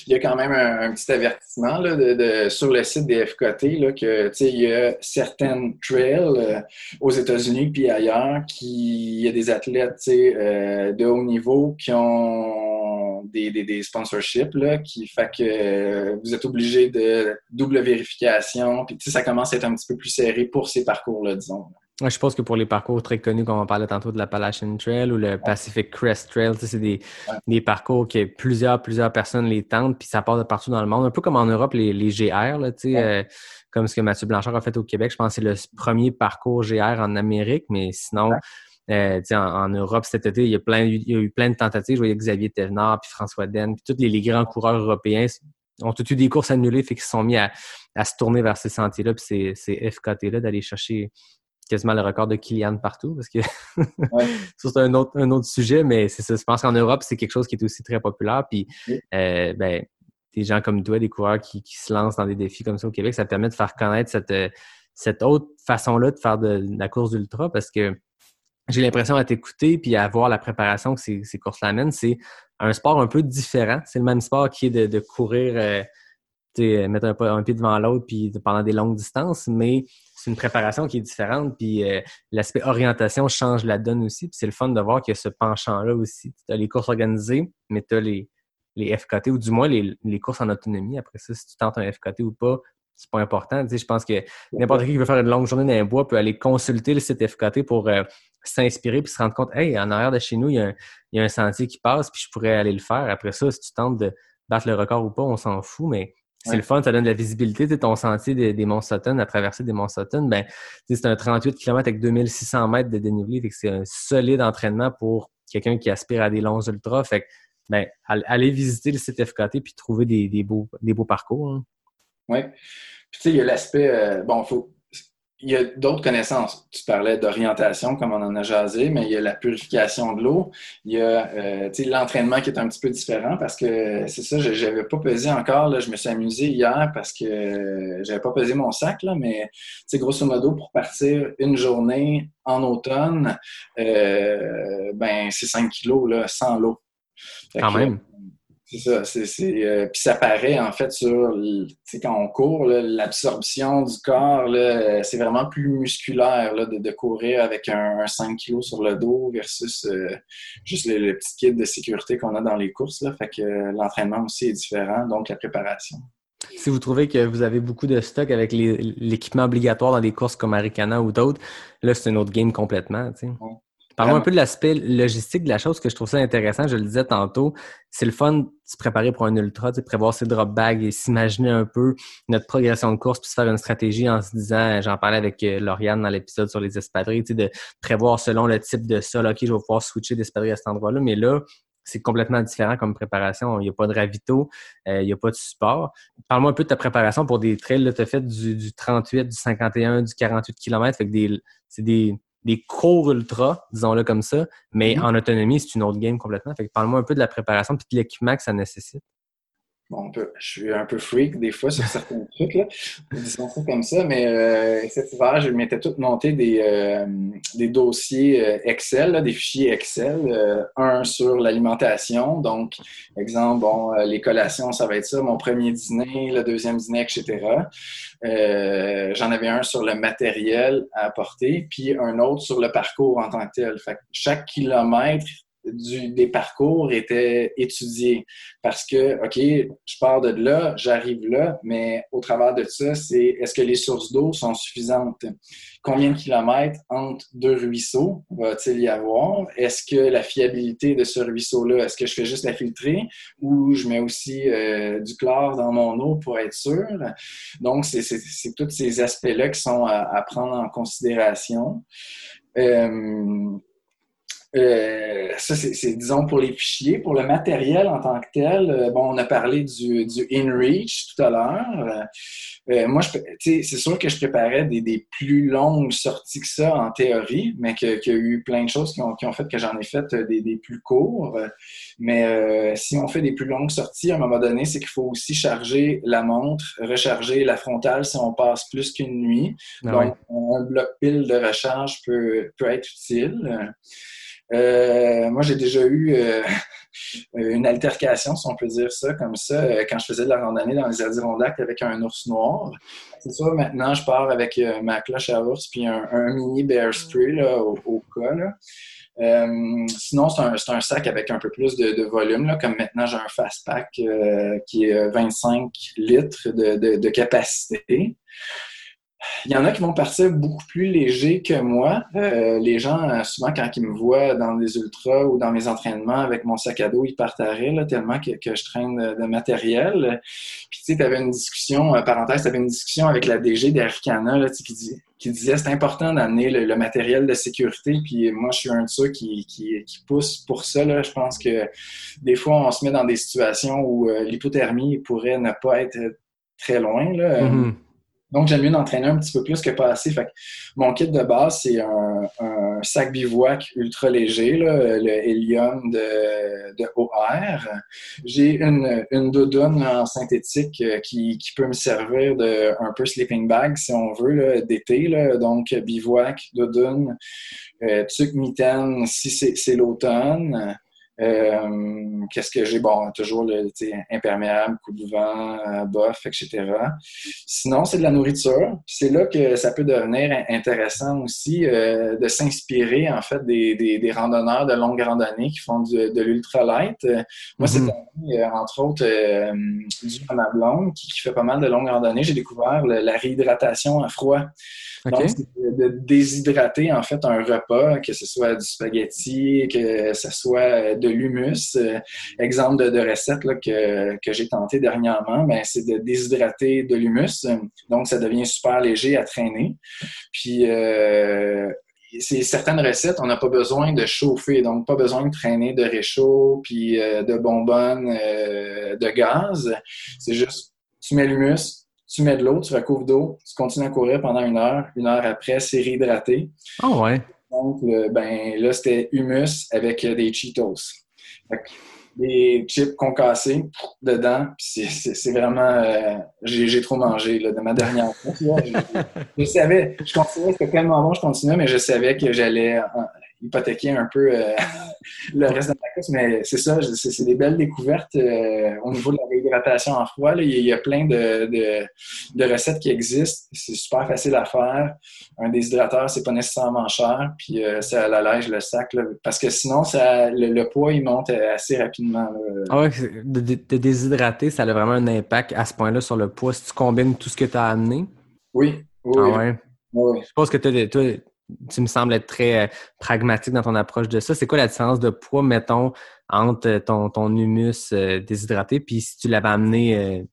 il y a quand même un, un petit avertissement là, de, de- sur le site des FKT là, que il y a certaines trails euh, aux États-Unis puis ailleurs qui il y a des athlètes euh, de haut niveau qui ont des, des, des sponsorships là, qui fait que euh, vous êtes obligé de double vérification. Puis ça commence à être un petit peu plus serré pour ces parcours-là, disons. Ouais, je pense que pour les parcours très connus, comme on parlait tantôt de la Appalachian Trail ou le Pacific Crest Trail, c'est des, Ouais. des parcours que plusieurs, plusieurs personnes les tentent, puis ça part de partout dans le monde. Un peu comme en Europe, les, les GR, là, euh, comme ce que Mathieu Blanchard a fait au Québec. Je pense que c'est le premier parcours GR en Amérique, mais sinon, euh, en, en Europe cet été, il y, a plein, il y a eu plein de tentatives. Je voyais Xavier Thévenard, puis François Den, puis tous les, les grands coureurs européens ont tous eu des courses annulées, fait qu'ils se sont mis à, à se tourner vers ces sentiers-là, puis ces, ces FKT-là, d'aller chercher quasiment le record de Kylian partout, parce que Ouais. ça, c'est un autre, un autre sujet, mais c'est ça. Je pense qu'en Europe, c'est quelque chose qui est aussi très populaire. Puis, Oui. euh, ben, des gens comme toi, des coureurs qui, qui se lancent dans des défis comme ça au Québec, ça permet de faire connaître cette, euh, cette autre façon-là de faire de, de la course d'ultra parce que j'ai l'impression à t'écouter puis à voir la préparation que ces, courses-là amènent. C'est un sport un peu différent. C'est le même sport qui est de, courir, euh, sais, mettre un, pied devant l'autre puis pendant des longues distances, mais c'est une préparation qui est différente. Puis euh, l'aspect orientation change la donne aussi. C'est le fun de voir qu'il y a ce penchant-là aussi. Tu as les courses organisées, mais tu as les, les FKT ou du moins les, les courses en autonomie. Après ça, si tu tentes un FKT ou pas, c'est pas important. Tu sais, je pense que n'importe qui qui veut faire une longue journée dans les bois peut aller consulter le site FKT pour euh, s'inspirer puis se rendre compte, hey, en arrière de chez nous, il y, a un, il y a un sentier qui passe, puis je pourrais aller le faire. Après ça, si tu tentes de battre le record ou pas, on s'en fout, mais c'est Ouais. le fun, ça donne de la visibilité. Tu sais, ton sentier des, des Monts Sutton, à traverser des Monts Sutton, ben, tu sais, c'est un 38 km avec 2600 mètres de dénivelé. C'est un solide entraînement pour quelqu'un qui aspire à des longs ultras. Fait que, ben, all- allez visiter le site FKT puis trouver des, des beaux, des beaux parcours. hein. Oui. Puis tu sais, il y a l'aspect. euh, bon, faut. Il y a d'autres connaissances. Tu parlais d'orientation, comme on en a jasé, mais il y a la purification de l'eau. Il y a euh, tu sais, l'entraînement qui est un petit peu différent parce que c'est ça, je n'avais pas pesé encore. Là, je me suis amusé hier parce que euh, j'avais pas pesé mon sac, là, mais tu sais, grosso modo, pour partir une journée en automne, euh, ben c'est 5 kilos là, sans l'eau. Quand que, même. C'est ça, c'est, c'est, euh, puis ça paraît en fait sur, tu sais, quand on court, là, l'absorption du corps, là, c'est vraiment plus musculaire là, de, de courir avec un, un 5 kg sur le dos versus euh, juste le, le petit kit de sécurité qu'on a dans les courses. Là, fait que euh, l'entraînement aussi est différent, donc la préparation. Si vous trouvez que vous avez beaucoup de stock avec les- l'équipement obligatoire dans des courses comme Aricana ou d'autres, là, c'est un autre game complètement. tu sais. Parlons un peu de l'aspect logistique de la chose, que je trouve ça intéressant. Je le disais tantôt, c'est le fun de se préparer pour un ultra, de prévoir ses drop bags et s'imaginer un peu notre progression de course, puis se faire une stratégie en se disant, j'en parlais avec euh, Lauriane dans l'épisode sur les espadrilles, de prévoir selon le type de sol, OK, je vais pouvoir switcher d'espadrille à cet endroit-là, mais là, c'est complètement différent comme préparation. Il n'y a pas de ravito, euh, il n'y a pas de support. Parle-moi un peu de ta préparation pour des trails. Tu as fait du, du, 38, du 51, du 48 km. Fait que des, c'est des, des courts ultra, disons-le comme ça, mais mm-hmm. en autonomie, c'est une autre game complètement. Fait que parle-moi un peu de la préparation et de l'équipement que ça nécessite. Bon, je suis un peu freak des fois sur certains trucs, là, disons ça comme ça, mais euh, cet hiver, je m'étais tout monté des, euh, des dossiers euh, Excel, des fichiers Excel, un sur l'alimentation, donc, exemple, bon, les collations, ça va être ça, mon premier dîner, le deuxième dîner, etc. J'en avais un sur le matériel à apporter, puis un autre sur le parcours en tant que tel. Fait chaque kilomètre, des parcours étaient étudiés. Parce que, OK, je pars de là, j'arrive là, mais au travers de ça, c'est est-ce que les sources d'eau sont suffisantes? Combien de kilomètres entre deux ruisseaux va-t-il y avoir? Est-ce que la fiabilité de ce ruisseau-là, est-ce que je fais juste la filtrer? Ou je mets aussi euh, du chlore dans mon eau pour être sûr? Donc, c'est tous ces aspects-là qui sont à, à, prendre en considération. Euh, euh, ça, c'est, disons, pour les fichiers. Pour le matériel en tant que tel, euh, bon, on a parlé du, du InReach tout à l'heure. Euh, moi, c'est sûr que je préparais des, des, plus longues sorties que ça en théorie, mais qu'il y a eu plein de choses qui ont, qui ont fait que j'en ai fait des, des, plus courts. Mais si on fait des plus longues sorties, à un moment donné, c'est qu'il faut aussi charger la montre, recharger la frontale si on passe plus qu'une nuit. Ah Donc, un bloc pile de recharge peut, peut être utile. Euh, moi, j'ai déjà eu euh, une altercation, si on peut dire ça, comme ça, euh, quand je faisais de la randonnée dans les Adirondacks avec un ours noir. C'est ça, maintenant, je pars avec ma cloche à ours puis un, mini bear spray au, cas. Sinon, c'est un, sac avec un peu plus de, volume, comme maintenant j'ai un fast pack qui est 25 litres de capacité. Il y en a qui vont partir beaucoup plus légers que moi. Euh, les gens, euh, souvent, quand ils me voient dans des ultras ou dans mes entraînements avec mon sac à dos, ils partent à tellement que, je traîne de, matériel. Puis, tu sais, tu avais une discussion, euh, parenthèse, tu avais une discussion avec la DG d'Aricana qui, dit, qui disait c'est important d'amener le, matériel de sécurité. Puis, moi, je suis un de ceux qui, pousse pour ça. Je pense que des fois, on se met dans des situations où l'hypothermie pourrait ne pas être très loin. Mm-hmm. Donc, j'aime mieux d'entraîner un petit peu plus que pas assez. Mon kit de base, c'est un, sac bivouac ultra léger, le Helium de, de OR. J'ai une, une doudoune en synthétique euh, qui, peut me servir de un peu sleeping bag, si on veut, d'été. Donc, bivouac, doudoune, euh, mitaine si c'est l'automne. Euh, qu'est-ce que j'ai? Bon, toujours le imperméable, coup de vent, euh, bof, etc. Sinon, c'est de la nourriture. C'est là que ça peut devenir intéressant aussi euh, de s'inspirer, en fait, des, des, randonneurs de longue randonnée qui font de l'ultralight. Moi, c'est mm-hmm. entre autres du ma blonde qui, fait pas mal de longues randonnées. J'ai découvert la réhydratation à froid. Donc, c'est de déshydrater en fait un repas, que ce soit du spaghetti, que ce soit de l'humus. Euh, exemple de, recette que, j'ai tenté dernièrement, ben, c'est de déshydrater de l'humus. Donc, ça devient super léger à traîner. Puis, euh, certaines recettes, on n'a pas besoin de chauffer, donc pas besoin de traîner de réchaud puis euh, de bonbonnes de gaz. C'est juste, tu mets l'humus, tu mets de l'eau, tu recouvres d'eau, tu continues à courir pendant une heure. Une heure après, c'est réhydraté. Oh ouais. Donc, ben, là, c'était humus avec des Cheetos. des chips concassés dedans. C'est vraiment... Euh, j'ai trop mangé là, de ma dernière fois. Je, je, savais, je continuais, c'était tellement bon, je continuais, mais je savais que j'allais hypothéquer un peu euh, le reste de la course. Mais c'est ça, c'est des belles découvertes euh, au niveau de la réhydratation en froid. Il, y a, plein de, de, recettes qui existent. C'est super facile à faire. Un déshydrateur, c'est pas nécessairement cher. Puis euh, ça allège le sac. parce que sinon, ça, le, poids, il monte assez rapidement. Ah ouais, de, de, déshydrater, ça a vraiment un impact à ce point-là sur le poids si tu combines tout ce que tu as amené? Oui. oui ah ouais. Je pense que tu as, tu me sembles être très euh, pragmatique dans ton approche de ça. C'est quoi la différence de poids, mettons, entre ton, ton humus euh, déshydraté puis si tu l'avais amené euh,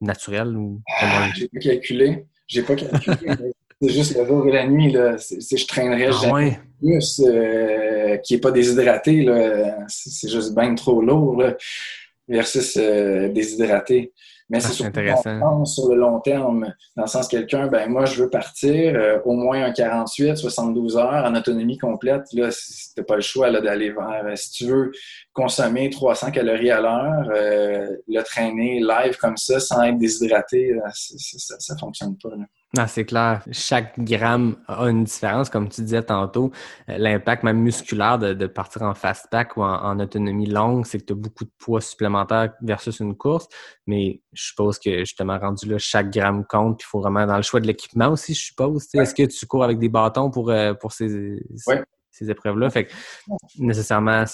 naturel ou ah, J'ai pas calculé. J'ai pas calculé. c'est juste le jour et la nuit. Là. Je traînerais ah, jamais humus qui est pas déshydraté. C'est, juste bien trop lourd là, versus déshydraté. Mais ah, c'est surtout intéressant. sur le long terme. Dans le sens, quelqu'un, ben moi, je veux partir euh, au moins un 48, 72 heures en autonomie complète. Là, c'était pas le choix d'aller vers. Euh, si tu veux consommer 300 calories à l'heure, euh, le traîner live comme ça, sans être déshydraté, ça, ça, fonctionne pas. Là. Ah, c'est clair. Chaque gramme a une différence, comme tu disais tantôt. Euh, l'impact même musculaire de, partir en fast pack ou en, autonomie longue, c'est que tu as beaucoup de poids supplémentaire versus une course. Mais je suppose que justement rendu là, chaque gramme compte. Puis il faut vraiment dans le choix de l'équipement aussi, je suppose. Est-ce que tu cours avec des bâtons pour, euh, pour ces, ces épreuves-là? Fait que nécessairement,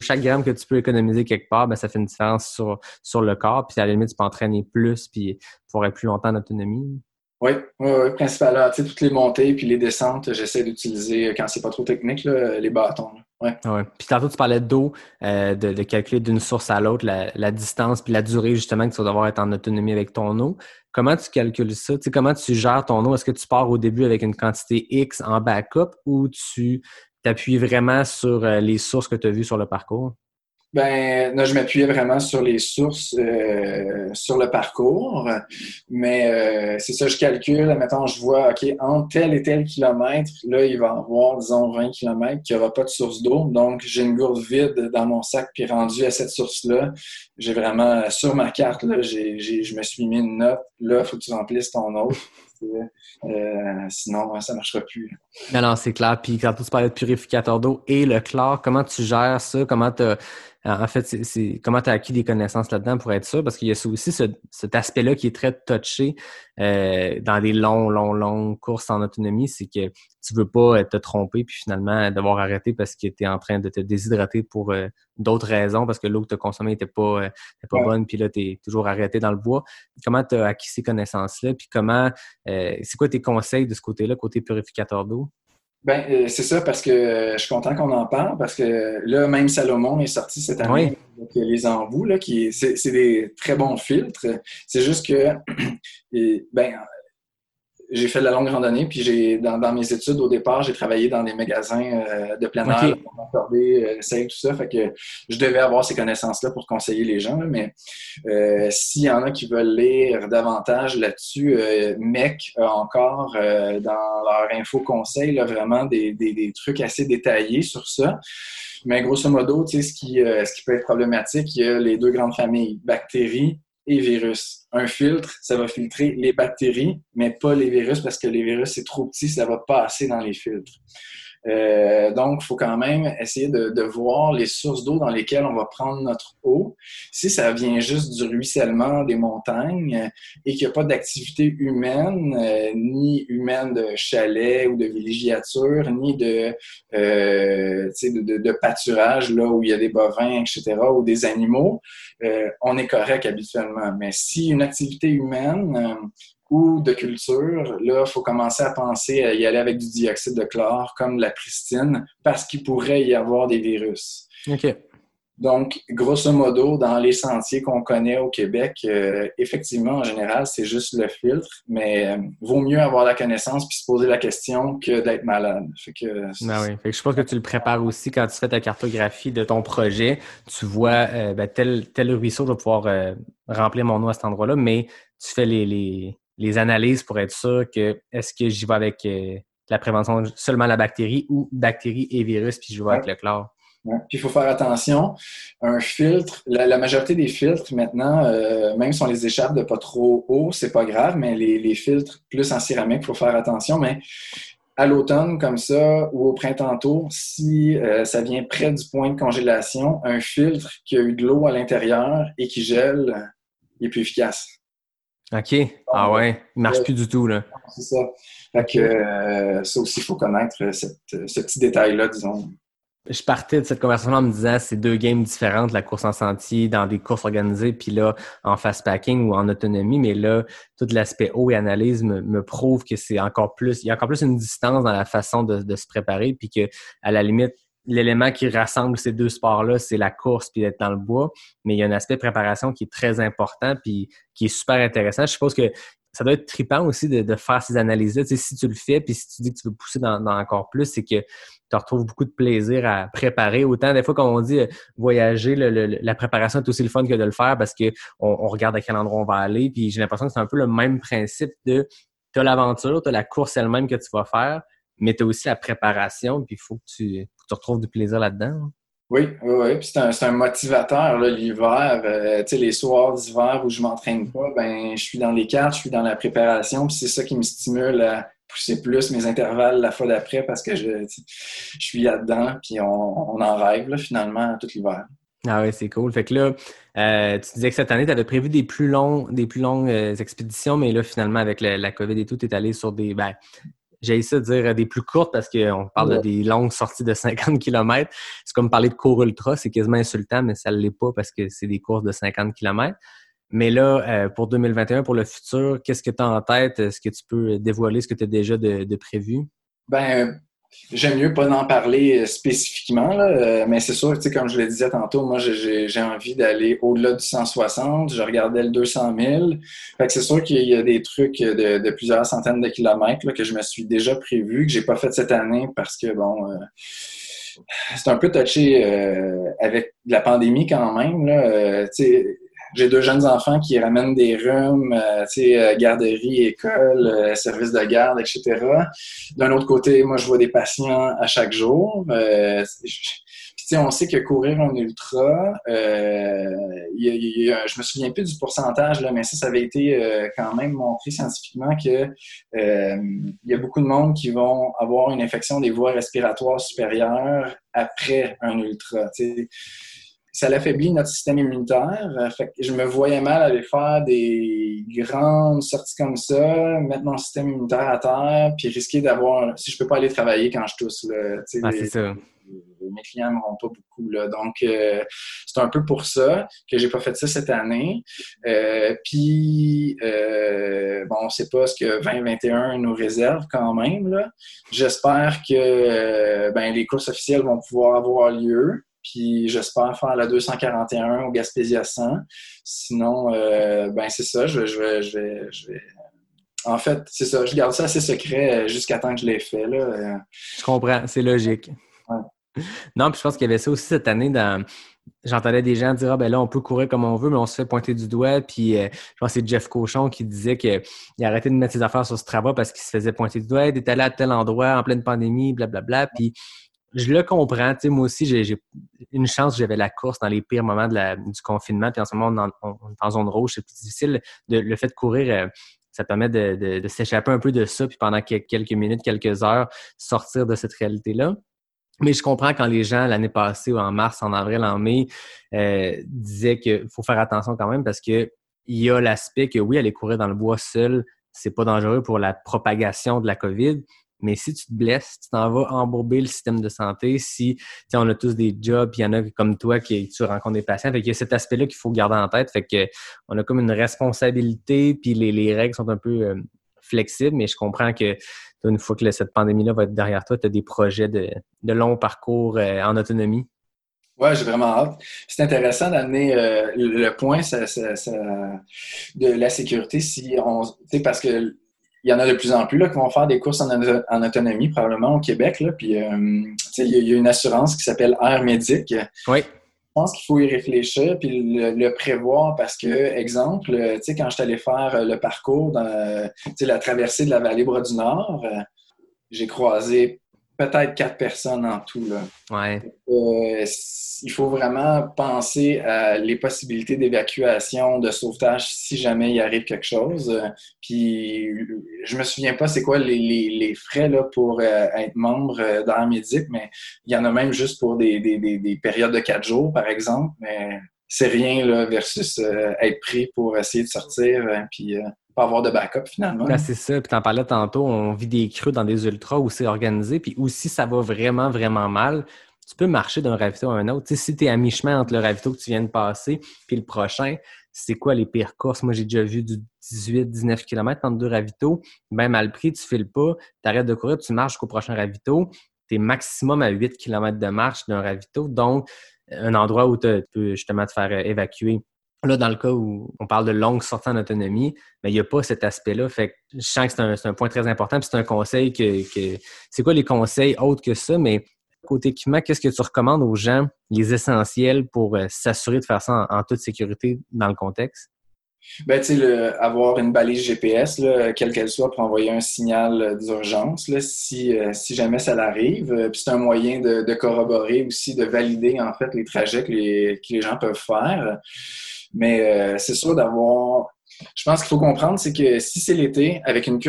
chaque gramme que tu peux économiser quelque part, ben, ça fait une différence sur, sur le corps. Puis à la limite, tu peux entraîner plus puis pour être plus longtemps en autonomie. Oui, oui, oui, principalement. Tu sais, toutes les montées puis les descentes, j'essaie d'utiliser, euh, quand c'est pas trop technique, les bâtons. Ouais. Ah ouais. Puis tantôt, tu parlais d'eau, euh, de, calculer d'une source à l'autre la, distance puis la durée, justement, que tu vas devoir être en autonomie avec ton eau. Comment tu calcules ça? Comment tu gères ton eau? Est-ce que tu pars au début avec une quantité X en backup ou tu t'appuies vraiment sur euh, les sources que tu as vues sur le parcours? Ben, là, je m'appuyais vraiment sur les sources, euh, sur le parcours. Mais euh, c'est ça, je calcule. Maintenant, je vois, OK, entre tel et tel kilomètre, là, il va y avoir, disons, 20 kilomètres qu'il n'y aura pas de source d'eau. Donc, j'ai une gourde vide dans mon sac, puis rendu à cette source-là, j'ai vraiment, sur ma carte, là, je me suis mis une note. Là, il faut que tu remplisses ton eau. Euh, sinon, ça ne marchera plus. Non, non, c'est clair. Puis quand tu parlais de purificateur d'eau et le chlore, comment tu gères ça? Comment tu en fait, comment tu as acquis des connaissances là-dedans pour être sûr? Parce qu'il y a aussi cet aspect-là qui est très touché euh, dans des longs, longs, longues courses en autonomie, c'est que tu veux pas te tromper puis finalement devoir arrêter parce que tu es en train de te déshydrater pour euh, d'autres raisons, parce que l'eau que tu as consommée n'était pas, euh, pas bonne, puis là, tu es toujours arrêté dans le bois. Comment tu as acquis ces connaissances-là? Puis comment, c'est quoi tes conseils de ce côté-là, côté purificateur d'eau? Ben, euh, c'est ça, parce que euh, je suis content qu'on en parle, parce que là, même Salomon est sorti cette année avec les embouts, là, qui c'est des très bons filtres. C'est juste que, ben, j'ai fait de la longue randonnée, puis j'ai dans, mes études au départ, j'ai travaillé dans des magasins euh, de plein air, pour m'accorder euh, tout ça. Fait que je devais avoir ces connaissances-là pour conseiller les gens. mais euh, s'il y en a qui veulent lire davantage là-dessus, MEC a encore dans leur info conseil vraiment des, des, trucs assez détaillés sur ça. Mais grosso modo, tu sais, ce qui, ce qui peut être problématique, il y a les deux grandes familles, bactéries et virus. Un filtre, ça va filtrer les bactéries, mais pas les virus parce que les virus, c'est trop petit, ça va passer dans les filtres. Euh, donc, il faut quand même essayer de, de voir les sources d'eau dans lesquelles on va prendre notre eau. Si ça vient juste du ruissellement des montagnes et qu'il n'y a pas d'activité humaine, euh, ni humaine de chalet ou de villégiature, ni de, euh, de, de, de, pâturage là où il y a des bovins, etc., ou des animaux, euh, on est correct habituellement. Mais si une activité humaine euh, ou de culture, là, il faut commencer à penser à y aller avec du dioxyde de chlore, comme la pristine, parce qu'il pourrait y avoir des virus. OK. Donc, grosso modo, dans les sentiers qu'on connaît au Québec, euh, effectivement, en général, c'est juste le filtre, mais euh, vaut mieux avoir la connaissance puis se poser la question que d'être malade. Fait que, ben oui. Fait que je pense que tu le prépares aussi quand tu fais ta cartographie de ton projet. Tu vois euh, ben, tel, tel ruisseau, je vais pouvoir remplir mon eau à cet endroit-là, mais tu fais les, les, les, analyses pour être sûr que est-ce que j'y vais avec la prévention seulement la bactérie ou bactérie et virus, puis je vais avec le chlore? Puis il faut faire attention. Un filtre, la, majorité des filtres maintenant, euh, même si on les échappe de pas trop haut, c'est pas grave, mais les, filtres plus en céramique, il faut faire attention. Mais à l'automne, comme ça, ou au printemps tôt, si euh, ça vient près du point de congélation, un filtre qui a eu de l'eau à l'intérieur et qui gèle, il est plus efficace. OK. Ah ouais, il marche plus du tout, là. C'est ça. Fait que euh, ça aussi, il faut connaître ce petit détail-là, disons. Je partais de cette conversation en me disant c'est deux games différentes, la course en sentier dans des courses organisées, puis là, en fast packing ou en autonomie, mais là, tout l'aspect eau et analyse me, prouve que c'est encore plus, il y a encore plus une distance dans la façon de, de se préparer, puis que à la limite, l'élément qui rassemble ces deux sports-là, c'est la course puis d'être dans le bois. Mais il y a un aspect préparation qui est très important puis qui est super intéressant. Je suppose que ça doit être trippant aussi de, faire ces analyses-là. Tu sais, si tu le fais puis si tu dis que tu veux pousser dans, encore plus, c'est que tu retrouves beaucoup de plaisir à préparer. Autant des fois, comme on dit, euh, voyager, la préparation est aussi le fun que de le faire parce qu'on on regarde à quel endroit on va aller. Puis j'ai l'impression que c'est un peu le même principe de tu as l'aventure, tu as la course elle-même que tu vas faire, mais tu as aussi la préparation, puis il faut que tu, tu retrouves du plaisir là-dedans. Oui, oui, oui. Puis c'est un, un, motivateur, l'hiver. Euh, tu sais, les soirs d'hiver où je m'entraîne pas, ben je suis dans les cartes, je suis dans la préparation, puis c'est ça qui me stimule à pousser plus mes intervalles la fois d'après parce que je, je suis là-dedans, puis on, on, en rêve là, finalement tout l'hiver. Ah oui, c'est cool. Fait que là, euh, tu disais que cette année, tu avais prévu des plus longs, des plus longues euh, expéditions, mais là, finalement, avec la, la COVID et tout, tu es allé sur des, ben, j'ai essayé de dire des plus courtes parce qu'on parle de des longues sorties de 50 km. C'est comme parler de cours ultra, c'est quasiment insultant, mais ça ne l'est pas parce que c'est des courses de 50 km. Mais là, euh, pour 2021, pour le futur, qu'est-ce que tu as en tête? Est-ce que tu peux dévoiler ce que tu as déjà de, de prévu? Ben, J'aime mieux pas en parler euh, spécifiquement, euh, mais c'est sûr, comme je le disais tantôt, moi, j'ai envie d'aller au-delà du 160. Je regardais le 200 000. Fait que c'est sûr qu'il y a des trucs de, plusieurs centaines de kilomètres que je me suis déjà prévu, que j'ai pas fait cette année parce que, bon, euh, c'est un peu touché avec la pandémie quand même. J'ai deux jeunes enfants qui ramènent des rhumes, euh, tu sais, euh, garderie, école, euh, service de garde, etc. D'un autre côté, moi, je vois des patients à chaque jour. Euh, sais, on sait que courir un ultra, je me souviens plus du pourcentage, là, mais ça, ça avait été quand même montré scientifiquement que il y a beaucoup de monde qui vont avoir une infection des voies respiratoires supérieures après un ultra. sais ça l'affaiblit notre système immunitaire. Euh, fait que je me voyais mal aller faire des grandes sorties comme ça, mettre mon système immunitaire à terre, puis risquer d'avoir. Si je peux pas aller travailler quand je tousse, là, ah, ça. Mes clients m'auront pas beaucoup. Là. Donc, euh, c'est un peu pour ça que j'ai pas fait ça cette année. Euh, puis, bon, on ne sait pas ce que 2021 nous réserve quand même. J'espère que ben, les courses officielles vont pouvoir avoir lieu. Puis j'espère faire la 241 au Gaspésia 100. Sinon, euh, ben c'est ça, je, vais, je, vais, je vais, En fait, c'est ça, je garde ça assez secret euh, jusqu'à temps que je l'ai fait. Là. Euh. Je comprends, c'est logique. Non, puis je pense qu'il y avait ça aussi cette année dans. J'entendais des gens dire Ah ben là, on peut courir comme on veut, mais on se fait pointer du doigt. Puis je pense que c'est Jeff Cochon qui disait qu'il arrêtait de mettre ses affaires sur ce travail parce qu'il se faisait pointer du doigt. Il était allé à tel endroit en pleine pandémie, blablabla. Puis je le comprends. Tu sais, moi aussi, j'ai une chance, j'avais la course dans les pires moments de la, du confinement. Puis en ce moment, on, est en zone rouge, c'est plus difficile. De, le fait de courir, euh, ça permet de, de, de s'échapper un peu de ça, puis pendant quelques minutes, quelques heures, sortir de cette réalité-là. Mais je comprends quand les gens, l'année passée, ou en mars, en avril, en mai, euh, disaient qu'il faut faire attention quand même parce que il y a l'aspect que oui, aller courir dans le bois seul, c'est pas dangereux pour la propagation de la COVID, mais si tu te blesses, tu t'en vas embourber le système de santé. Si on a tous des jobs, il y en a comme toi qui tu rencontres des patients. Fait qu'il y a cet aspect-là qu'il faut garder en tête. Fait que on a comme une responsabilité, puis les, règles sont un peu euh, flexibles, mais je comprends que une fois que cette pandémie-là va être derrière toi, tu as des projets de, de long parcours euh, en autonomie. Oui, j'ai vraiment hâte. C'est intéressant d'amener euh, le point de la sécurité si on parce que il y en a de plus en plus là, qui vont faire des courses en, autonomie, probablement au Québec. Là, puis, euh, il y, a une assurance qui s'appelle Air Médic. Oui. Je pense qu'il faut y réfléchir puis le, prévoir parce que, exemple, quand je suis allé faire le parcours dans la traversée de la vallée Bras du Nord, euh, j'ai croisé peut-être quatre personnes en tout. Là. Ouais. Euh, il faut vraiment penser à les possibilités d'évacuation, de sauvetage si jamais il arrive quelque chose. Puis je me souviens pas c'est quoi les, les, frais là, pour euh, être membre euh, dans Médic, mais il y en a même juste pour des, des, des, périodes de quatre jours, par exemple. Mais c'est rien là, versus être pris pour essayer de sortir. puis pas avoir de backup finalement. Ben, c'est ça. Puis t'en parlais tantôt, on vit des creux dans des ultras où c'est organisé. Puis aussi, ça va vraiment, vraiment mal. tu peux marcher d'un ravito à un autre. Si tu es à mi-chemin entre le ravito que tu viens de passer puis le prochain, c'est quoi les pires courses? Moi, j'ai déjà vu du 18-19 km entre deux ravitaux. Même mal pris, tu files pas, tu arrêtes de courir, tu marches jusqu'au prochain ravito. Tu es maximum à 8 km de marche d'un ravito. Donc, un endroit où tu peux justement te faire euh, évacuer. Là, dans le cas où on parle de longue sortie en autonomie, mais il n'y a pas cet aspect-là. Fait que je sens que c'est un, point très important. C'est un conseil que, que c'est quoi les conseils autres que ça, mais côté équipement, qu'est-ce que tu recommandes aux gens, les essentiels pour euh, s'assurer de faire ça en, toute sécurité dans le contexte? Ben, tu sais, avoir une balise GPS, quelle qu'elle soit, pour envoyer un signal d'urgence, si, euh, si jamais ça l'arrive. Euh, puis c'est un moyen de, corroborer aussi, de valider, en fait, les trajets que les, que les gens peuvent faire. Mais c'est sûr d'avoir je pense qu'il faut comprendre, c'est que si c'est l'été, avec une,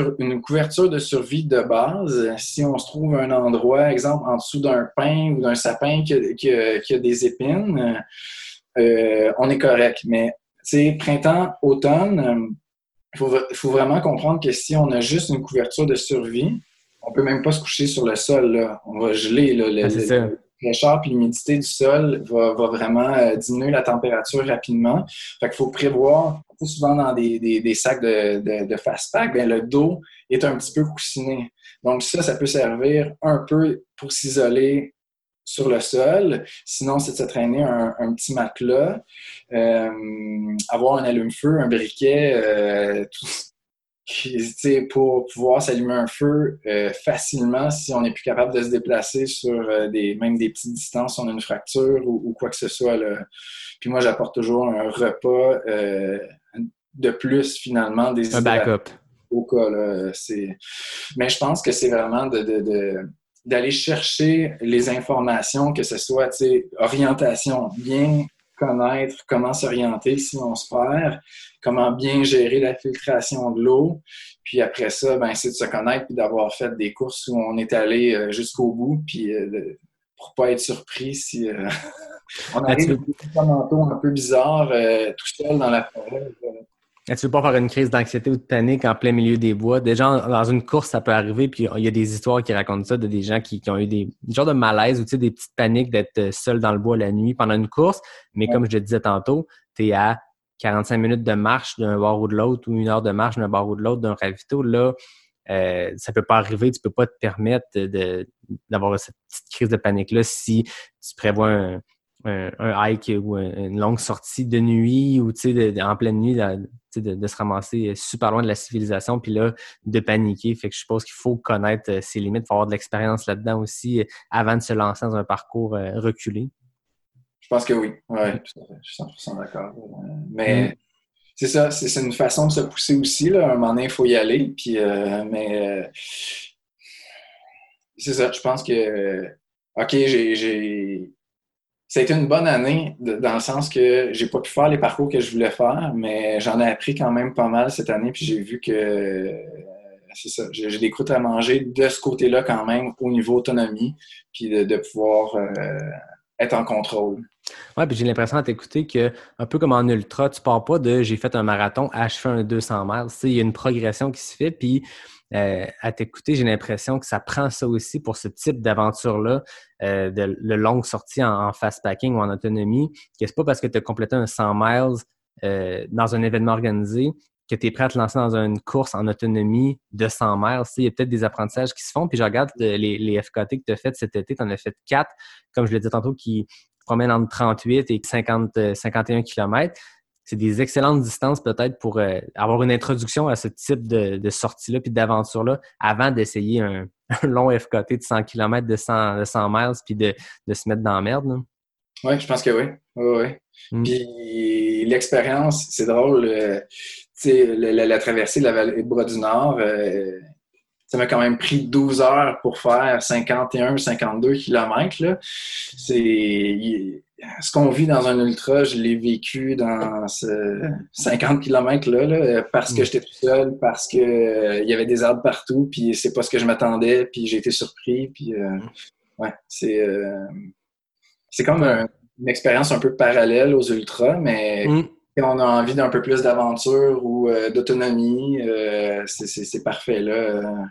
couverture de survie de base, si on se trouve un endroit, exemple, en dessous d'un pin ou d'un sapin qui a, des épines, euh, on est correct. Mais, c'est printemps, automne, il faut, vraiment comprendre que si on a juste une couverture de survie, on peut même pas se coucher sur le sol. On va geler. Là, le, ah, fraîcheur et l'humidité du sol va, vraiment euh, diminuer la température rapidement. Fait qu'il faut prévoir, souvent dans des, sacs de, de, fast-pack, ben, le dos est un petit peu coussiné. Donc ça, ça peut servir un peu pour s'isoler sur le sol. Sinon, c'est de se traîner un, petit matelas, euh, avoir un allume-feu, un briquet, euh, tout, pour pouvoir s'allumer un feu euh, facilement si on n'est plus capable de se déplacer sur euh, des, même des petites distances, si on a une fracture ou, quoi que ce soit. Là. Puis moi, j'apporte toujours un repas euh, de plus finalement. Des un backup. Au cas, là, Mais je pense que c'est vraiment de, de, d'aller chercher les informations, que ce soit orientation, bien connaître comment s'orienter si on se perd, comment bien gérer la filtration de l'eau. Puis après ça, ben, c'est de se connaître puis d'avoir fait des courses où on est allé euh, jusqu'au bout, puis euh, pour pas être surpris si euh, on arrive à un peu bizarre tout seul dans la forêt. Tu veux pas faire une crise d'anxiété ou de panique en plein milieu des bois? Déjà, dans une course, ça peut arriver, puis il y a des histoires qui racontent ça de des gens qui, ont eu des, genre de malaise ou des petites paniques d'être seul dans le bois la nuit pendant une course. Mais comme je le disais tantôt, tu es à 45 minutes de marche d'un bord ou de l'autre ou une heure de marche d'un bord ou de l'autre d'un ravito. Là, euh, ça peut pas arriver, tu peux pas te permettre d'avoir cette petite crise de panique-là si tu prévois un, un, hike ou une longue sortie de nuit ou de, en pleine nuit de, se ramasser super loin de la civilisation puis là de paniquer. Fait que je suppose qu'il faut connaître euh, ses limites, il faut avoir de l'expérience là-dedans aussi euh, avant de se lancer dans un parcours euh, reculé. Je pense que oui. Ouais, je suis 100% d'accord. Mais mm. c'est ça, c'est une façon de se pousser aussi. Là. Un moment donné, il faut y aller. Puis, mais c'est ça, je pense que OK, j'ai ça a été une bonne année dans le sens que j'ai pas pu faire les parcours que je voulais faire, mais j'en ai appris quand même pas mal cette année, puis j'ai vu que euh, c'est ça, j'ai des croûtes à manger de ce côté-là quand même au niveau autonomie, puis de, pouvoir euh, être en contrôle. Oui, puis j'ai l'impression à t'écouter que, un peu comme en ultra, tu pars pas de j'ai fait un marathon à je fais un 200 miles. Il y a une progression qui se fait, puis euh, à t'écouter, j'ai l'impression que ça prend ça aussi pour ce type d'aventure-là, euh, de, le longue sortie en, fast packing ou en autonomie, que c'est pas parce que tu as complété un 100 miles euh, dans un événement organisé que tu es prêt à te lancer dans une course en autonomie de 100 miles. Il y a peut-être des apprentissages qui se font. Puis je regarde les, FKT que tu as fait cet été, tu en as fait quatre, comme je l'ai dit tantôt, qui promènent entre 38 et 50, 51 km c'est des excellentes distances peut-être pour euh, avoir une introduction à ce type de, sortie-là puis d'aventure-là avant d'essayer un, long FKT de 100 km, de 100, de 100 miles puis de, se mettre dans la merde. Oui, je pense que oui. oui, mm. Puis l'expérience, c'est drôle. Euh, la, la, traversée de la vallée de Bras du Nord, euh, ça m'a quand même pris 12 heures pour faire 51, 52 km. C'est ce qu'on vit dans un ultra, je l'ai vécu dans ce 50 km là, parce que mm. j'étais tout seul, parce que euh, il y avait des arbres partout, puis c'est pas ce que je m'attendais, puis j'ai été surpris, puis euh, mm. ouais, c'est euh, c'est comme une expérience un peu parallèle aux ultras, mais mm. on a envie d'un peu plus d'aventure ou d'autonomie, c'est parfait là.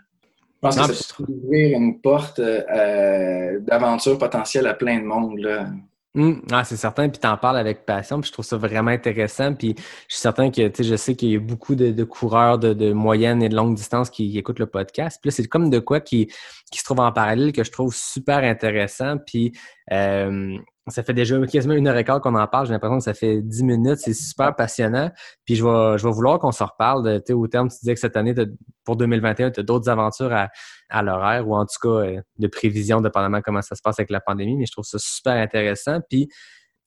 pense Non, que ça peut ouvrir une porte euh, d'aventure potentielle à plein de monde. Là. Hum, ah, c'est certain, puis t'en parles avec passion, puis je trouve ça vraiment intéressant. Puis je suis certain que, tu sais, je sais qu'il y a beaucoup de, coureurs de, de, moyenne et de longue distance qui, écoutent le podcast. Puis là, c'est comme de quoi qui, qui se trouve en parallèle que je trouve super intéressant. Puis euh, ça fait déjà quasiment une heure et quart qu'on en parle. J'ai l'impression que ça fait dix minutes. C'est super passionnant. Puis je vais, je vais vouloir qu'on s'en reparle. Tu au terme, tu disais que cette année, pour 2021, tu as d'autres aventures à, à l'horaire ou en tout cas euh, de prévision, dépendamment comment ça se passe avec la pandémie. Mais je trouve ça super intéressant. Puis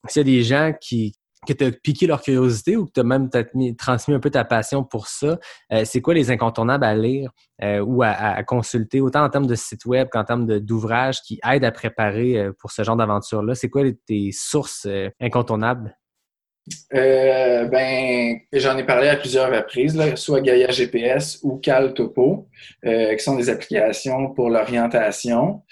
s'il y a des gens qui, que tu as piqué leur curiosité ou que tu as même transmis un peu ta passion pour ça, euh, c'est quoi les incontournables à lire euh, ou à, consulter, autant en termes de site web qu'en termes d'ouvrages qui aident à préparer euh, pour ce genre d'aventure-là? C'est quoi tes sources incontournables? Euh, ben, j'en ai parlé à plusieurs reprises, là, soit Gaia GPS ou Cal Topo, euh, qui sont des applications pour l'orientation.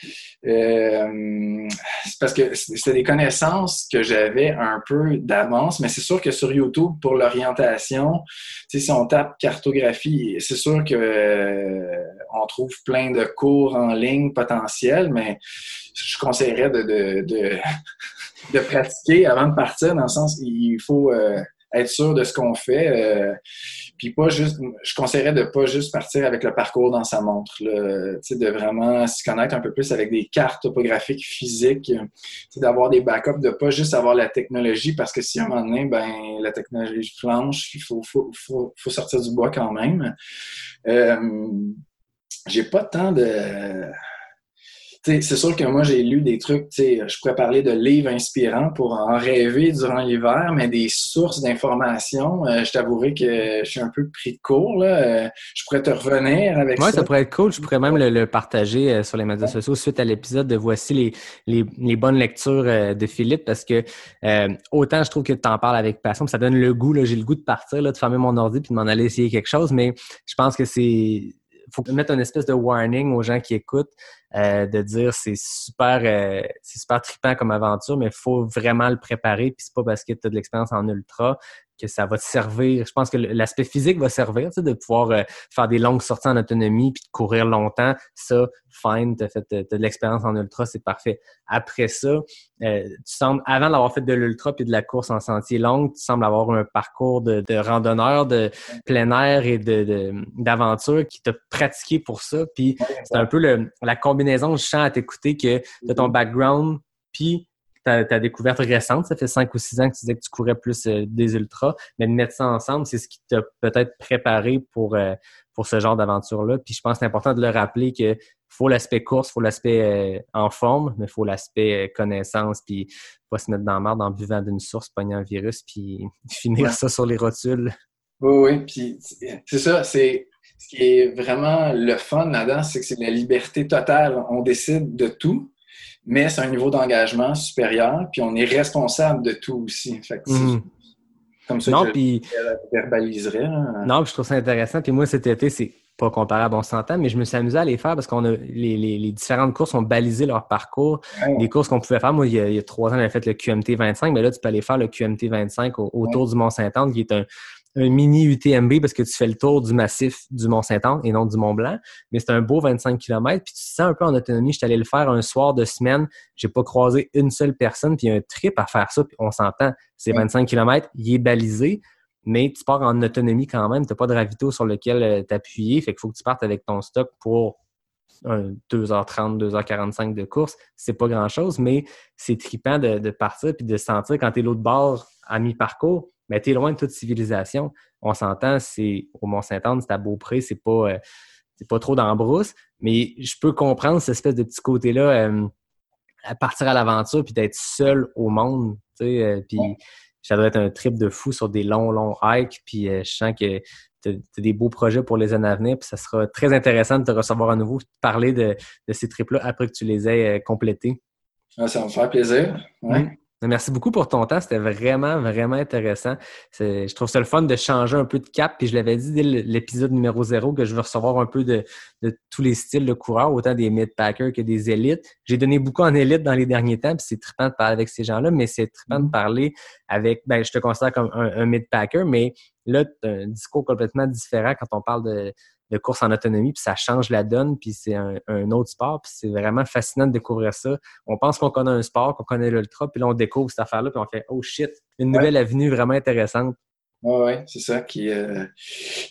Euh, c'est parce que c'était des connaissances que j'avais un peu d'avance, mais c'est sûr que sur YouTube, pour l'orientation, si on tape cartographie, c'est sûr que euh, on trouve plein de cours en ligne potentiels, mais je conseillerais de, de, de de pratiquer avant de partir, dans le sens il faut euh, être sûr de ce qu'on fait. Euh, puis pas juste, je conseillerais de pas juste partir avec le parcours dans sa montre, là, de vraiment se connaître un peu plus avec des cartes topographiques physiques, d'avoir des backups, de pas juste avoir la technologie, parce que si à un moment donné, ben, la technologie flanche, il faut, faut, faut, faut sortir du bois quand même. Euh, j'ai pas tant de c'est sûr que moi, j'ai lu des trucs, je pourrais parler de livres inspirants pour en rêver durant l'hiver, mais des sources d'informations, euh, je t'avouerai que je suis un peu pris de court. Là. Euh, je pourrais te revenir avec ouais, ça. ça pourrait être cool. Je pourrais même le, partager euh, sur les médias sociaux suite à l'épisode de Voici les, les, les bonnes lectures de Philippe, parce que autant je trouve que tu en parles avec passion, ça donne le goût. J'ai le goût de partir, là, de fermer mon ordi puis de m'en aller essayer quelque chose, mais je pense que c'est faut mettre une espèce de warning aux gens qui écoutent euh, de dire c'est super euh, c'est super trippant comme aventure, mais faut vraiment le préparer. Puis c'est pas parce que tu as de l'expérience en ultra que ça va te servir. Je pense que l'aspect physique va servir, tu sais, de pouvoir euh, faire des longues sorties en autonomie puis de courir longtemps. Ça, fine, tu as, fait de l'expérience en ultra, c'est parfait. Après ça, euh, tu sembles, avant d'avoir fait de l'ultra puis de la course en sentier long, tu sembles avoir un parcours de, de randonneur de plein air et de d'aventure qui t'a pratiqué pour ça. Puis c'est un peu le, la combinaison, je sens à t'écouter que de ton background puis ta, découverte récente, ça fait cinq ou six ans que tu disais que tu courais plus euh, des ultras, mais de mettre ça ensemble, c'est ce qui t'a peut-être préparé pour, euh, pour ce genre d'aventure-là. Puis je pense que c'est important de le rappeler que faut l'aspect course, faut l'aspect euh, en forme, mais faut l'aspect connaissance, puis pas se mettre dans la merde en buvant d'une source, pogner un virus, puis finir ça sur les rotules. Oui, oui, puis c'est ça, c'est ce qui est vraiment le fun là-dedans, c'est que c'est la liberté totale. On décide de tout, mais c'est un niveau d'engagement supérieur, puis on est responsable de tout aussi. Fait que Mhm. Comme ça Non, que puis je verbaliserais. là. Non, je trouve ça intéressant. Puis moi, cet été, c'est pas comparable, on s'entend, mais je me suis amusé à les faire parce qu'on a les, les, les différentes courses ont balisé leur parcours. Ouais. Les courses qu'on pouvait faire, moi, il y, a, il y a trois ans, j'avais fait le QMT 25, mais là, tu peux aller faire le QMT 25 au- autour du Mont-Saint-Anne, qui est un, un mini UTMB parce que tu fais le tour du massif du Mont-Saint-Anne et non du Mont-Blanc. Mais c'est un beau 25 km. Puis tu te sens un peu en autonomie. Je suis allé le faire un soir de semaine. J'ai pas croisé une seule personne. Puis il y a un trip à faire ça. Puis on s'entend. C'est Ouais. 25 km. Il est balisé. Mais tu pars en autonomie quand même. Tu n'as pas de ravito sur lequel euh, t'appuyer. Fait qu'il faut que tu partes avec ton stock pour un 2h30, 2h45 de course. C'est pas grand-chose, mais c'est trippant de, de partir puis de sentir quand tu es l'autre bord à mi-parcours, mais tu es loin de toute civilisation. On s'entend, c'est au Mont-Saint-Anne, c'est à Beaupré, c'est pas, euh, c'est pas trop dans la brousse, mais je peux comprendre cette espèce de petit côté-là euh, à partir à l'aventure puis d'être seul au monde, tu sais, euh, puis ça doit être un trip de fou sur des longs, longs hikes, puis euh, je sens que tu as des beaux projets pour les années à venir, puis ça sera très intéressant de te recevoir à nouveau, de parler de, de ces trips-là après que tu les aies complétés. Ça va me faire plaisir. Ouais. Mm. Merci beaucoup pour ton temps. C'était vraiment, vraiment intéressant. Je trouve ça le fun de changer un peu de cap. Puis je l'avais dit dès l'épisode numéro zéro que je veux recevoir un peu de, de tous les styles de coureurs, autant des mid-packers que des élites. J'ai donné beaucoup en élite dans les derniers temps, puis c'est trippant de parler avec ces gens-là, mais c'est trippant de parler avec, ben, je te considère comme un, un mid-packer, mais là, tu as un discours complètement différent quand on parle de, de course en autonomie, puis ça change la donne, puis c'est un, un autre sport, puis c'est vraiment fascinant de découvrir ça. On pense qu'on connaît un sport, qu'on connaît l'ultra, puis là, on découvre cette affaire-là, puis on fait « Oh shit! » Une nouvelle avenue vraiment intéressante. Ouais, ouais, c'est ça, qui, euh,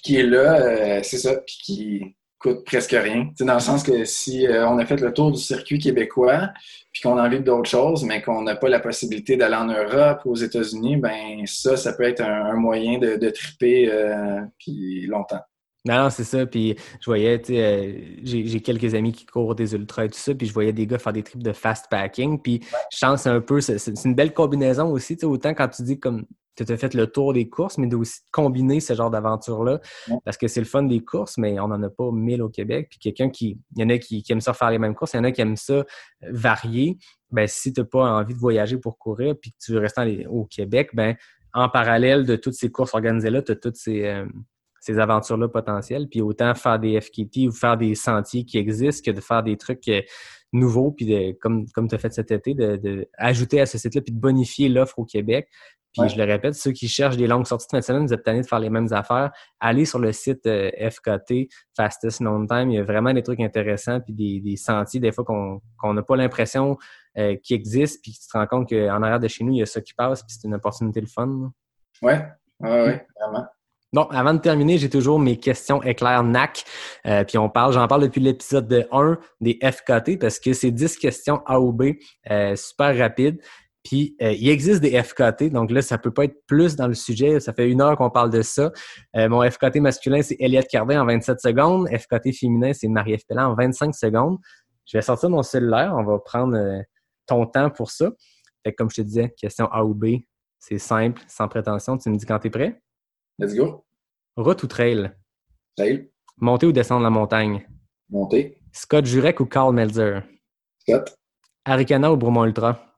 qui est là, euh, c'est ça, puis qui coûte presque rien. C'est dans le sens que si euh, on a fait le tour du circuit québécois, puis qu'on a envie d'autres choses, mais qu'on n'a pas la possibilité d'aller en Europe ou aux États-Unis, ben ça, ça peut être un, un moyen de, de triper puis longtemps. Non, non, c'est ça. Puis je voyais, tu sais, euh, j'ai quelques amis qui courent des ultras et tout ça, puis je voyais des gars faire des trips de fast packing. Puis je c'est un peu, c'est une belle combinaison aussi, tu sais, autant quand tu dis comme tu as fait le tour des courses, mais de aussi combiner ce genre d'aventure-là, Ouais. parce que c'est le fun des courses, mais on n'en a pas mille au Québec. Puis quelqu'un qui, il y en a qui, qui aiment ça faire les mêmes courses, il y en a qui aiment ça euh, varier. Ben si tu n'as pas envie de voyager pour courir, puis que tu veux rester au Québec, ben en parallèle de toutes ces courses organisées-là, tu as toutes ces, euh, ces aventures-là potentielles. Puis autant faire des FKT ou faire des sentiers qui existent que de faire des trucs euh, nouveaux, puis de, comme, comme tu as fait cet été, de, de ajouter à ce site-là, puis de bonifier l'offre au Québec. Puis Ouais. je le répète, ceux qui cherchent des longues sorties de fin de semaine, vous êtes tannés de faire les mêmes affaires, allez sur le site euh, FKT, Fastest Known Time. Il y a vraiment des trucs intéressants, puis des, des sentiers, des fois qu'on n'a pas l'impression euh, qu'ils existent, puis tu te rends compte qu'en arrière de chez nous, il y a ça qui passe, puis c'est une opportunité le fun. là. Ouais, ouais, ouais, vraiment. Bon, avant de terminer, j'ai toujours mes questions éclairs NAC. Euh, puis on parle, j'en parle depuis l'épisode de 1 des FKT parce que c'est 10 questions A ou B, euh, super rapide. Puis euh, il existe des FKT, donc là, ça peut pas être plus dans le sujet. Ça fait une heure qu'on parle de ça. Mon FKT masculin, c'est Elliott Cardin en 27 secondes. FKT féminin, c'est Marie-Ève en 25 secondes. Je vais sortir mon cellulaire. On va prendre ton temps pour ça. Fait que comme je te disais, question A ou B, c'est simple, sans prétention. Tu me dis quand tu es prêt? Let's go. Route ou trail? Salut. Monter ou descendre la montagne? Montée. Scott Jurek ou Carl Melzer? Scott. Aricana ou Bromont Ultra?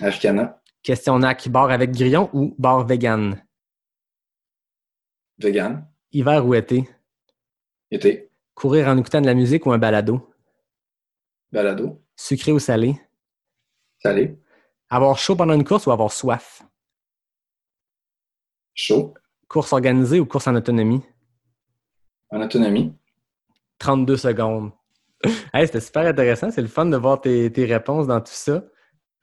Arcana. Question NAC, bar avec grillon ou bar vegan? Vegan. Hiver ou été? Été. Courir en écoutant de la musique ou un balado? Balado. Sucré ou salé? Salé. Avoir chaud pendant une course ou avoir soif? Chaud. Course organisée ou course en autonomie? En autonomie. 32 secondes. hey, c'était super intéressant. C'est le fun de voir tes, tes réponses dans tout ça.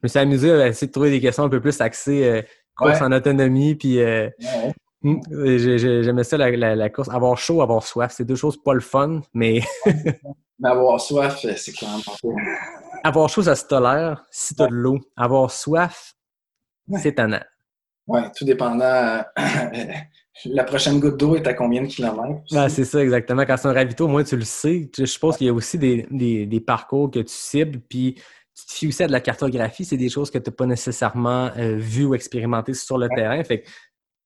Je me suis amusé à essayer de trouver des questions un peu plus axées euh, course Ouais. en autonomie. Puis euh, Ouais. j'ai- j'ai- j'aimais ça, la, la- la course. Avoir chaud, avoir soif. C'est deux choses pas le fun, mais Mais avoir soif, euh, c'est clairement pas. avoir chaud, ça se tolère si tu as de l'eau. Avoir soif, Ouais. c'est tannant. Ouais, tout dépendant. la prochaine goutte d'eau est à combien de kilomètres? Ben, c'est ça, exactement. Quand c'est un ravito, moins tu le sais. Je suppose qu'il y a aussi des, des, des parcours que tu cibles, puis tu te fies aussi à de la cartographie. C'est des choses que tu n'as pas nécessairement euh, vues ou expérimentées sur le terrain. Fait que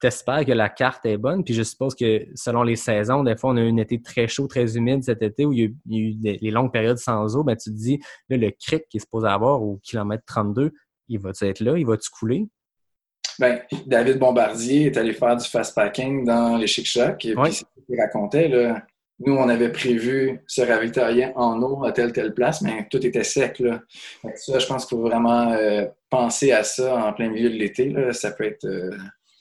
tu espères que la carte est bonne. Puis je suppose que selon les saisons, des fois, on a eu un été très chaud, très humide cet été où il y a eu, il y a eu des, les longues périodes sans eau. Ben, tu te dis, là, le cric qui est supposé avoir au kilomètre 32, il va-tu être là? Il va-tu couler? Ben, David Bombardier est allé faire du fast-packing dans les Chic Chocs. Et puis, c'est ce qu'il racontait. Là. Nous, on avait prévu se ravitailler en eau à telle telle place, mais tout était sec. Là. Ça, je pense qu'il faut vraiment euh, penser à ça en plein milieu de l'été. Ça peut être, euh,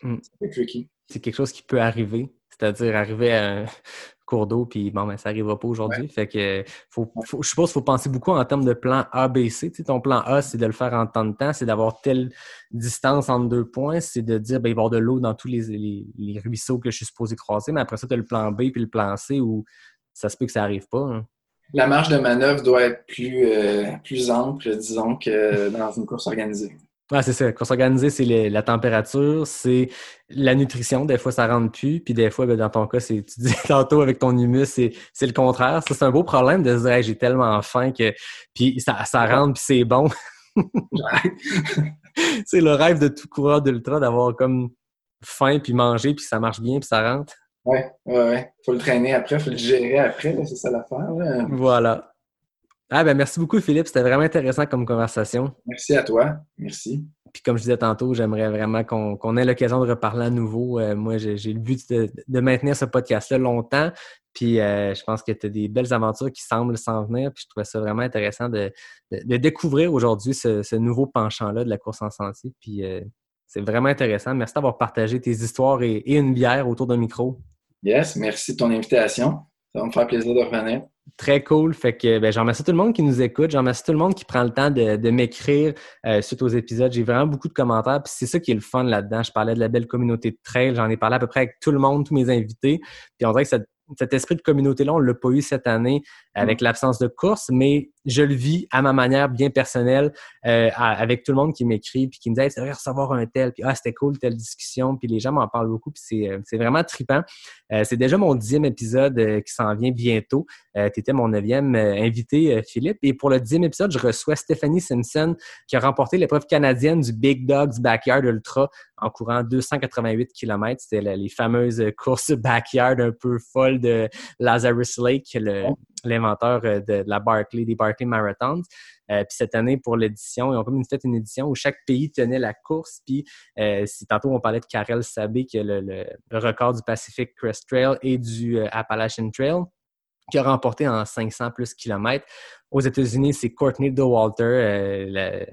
Mm. ça peut être tricky. c'est quelque chose qui peut arriver. C'est-à-dire arriver à un cours d'eau, puis bon, ben, ça n'arrivera pas aujourd'hui. Fait que faut, faut- je suppose qu'il faut penser beaucoup en termes de plan A, B, C. Tu sais, ton plan A, c'est de le faire en temps de temps, c'est d'avoir telle distance entre deux points, c'est de dire ben, il va y avoir de l'eau dans tous les, les, les ruisseaux que je suis supposé croiser, mais après ça, tu as le plan B puis le plan C où ça se peut que ça arrive pas. hein. La marge de manœuvre doit être plus, euh, plus ample, disons, que dans une course organisée. Ah, c'est ça. Course organisée, c'est la température, c'est la nutrition. Des fois, ça rentre plus. Puis des fois, ben, dans ton cas, c'est tu dis tantôt avec ton humus, c'est c'est le contraire. Ça, c'est un beau problème de se dire Hey, j'ai tellement faim que puis ça, ça rentre puis c'est bon. c'est le rêve de tout coureur d'ultra d'avoir comme faim puis manger puis ça marche bien puis ça rentre. Ouais, ouais, ouais. Faut le traîner après, faut le gérer après, c'est ça l'affaire. là. Voilà. Ah ben merci beaucoup Philippe, c'était vraiment intéressant comme conversation. Merci à toi. Merci. Puis comme je disais tantôt, j'aimerais vraiment qu'on ait l'occasion de reparler à nouveau. Euh, moi, j'ai j'ai le but de, de maintenir ce podcast-là longtemps. Puis euh, je pense que tu as des belles aventures qui semblent s'en venir. Puis je trouvais ça vraiment intéressant de, de- de découvrir aujourd'hui ce, ce nouveau penchant-là de la course en sentier. Puis euh, c'est vraiment intéressant. Merci d'avoir partagé tes histoires et, et une bière autour d'un micro. Yes, merci de ton invitation. Ça va me faire plaisir de revenir. Très cool. Fait que ben, j'en remercie tout le monde qui nous écoute. J'en remercie tout le monde qui prend le temps de, de m'écrire euh, suite aux épisodes. J'ai vraiment beaucoup de commentaires. Puis c'est ça qui est le fun là-dedans. Je parlais de la belle communauté de trail. J'en ai parlé à peu près avec tout le monde, tous mes invités. Puis on dirait que cet esprit de communauté-là, on ne l'a pas eu cette année avec mm. l'absence de course, mais je le vis à ma manière bien personnelle euh, avec tout le monde qui m'écrit puis qui me dit hey, tu devrais recevoir un tel puis ah c'était cool telle discussion puis les gens m'en parlent beaucoup puis c'est, euh, c'est vraiment trippant. Euh, c'est déjà mon dixième épisode qui s'en vient bientôt. Tu étais mon neuvième invité Philippe. Et pour le dixième épisode je reçois Stephanie Simpson qui a remporté l'épreuve canadienne du Big Dogs Backyard Ultra en courant 288 km c'était les fameuses courses backyard un peu folles de Lazarus Lake l'inventeur euh, de, la Barclay, des Barclay Marathons. Euh, puis cette année, pour l'édition, ils ont comme fait une édition où chaque pays tenait la course. Puis euh, si tantôt on parlait de Karel Sabé, qui a le, record du Pacific Crest Trail et du Appalachian Trail qui a remporté en 500 plus kilomètres. Aux États-Unis, c'est Courtney DeWalter,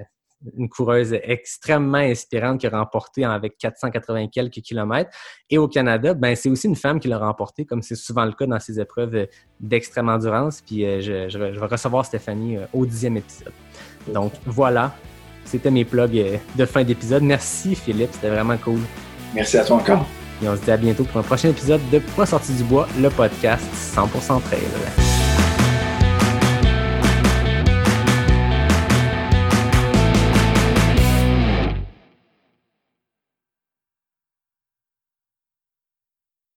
une coureuse extrêmement inspirante qui a remporté avec 480 quelques kilomètres. Et au Canada, ben, c'est aussi une femme qui l'a remporté, comme c'est souvent le cas dans ces épreuves d'extrême endurance. Puis euh, je, vais recevoir Stéphanie euh, au dixième épisode. Donc voilà, c'était mes plugs euh, de fin d'épisode. Merci Philippe, c'était vraiment cool. Merci à toi encore. Et on se dit à bientôt pour un prochain épisode de Pas sorti du bois, le podcast 100% trail.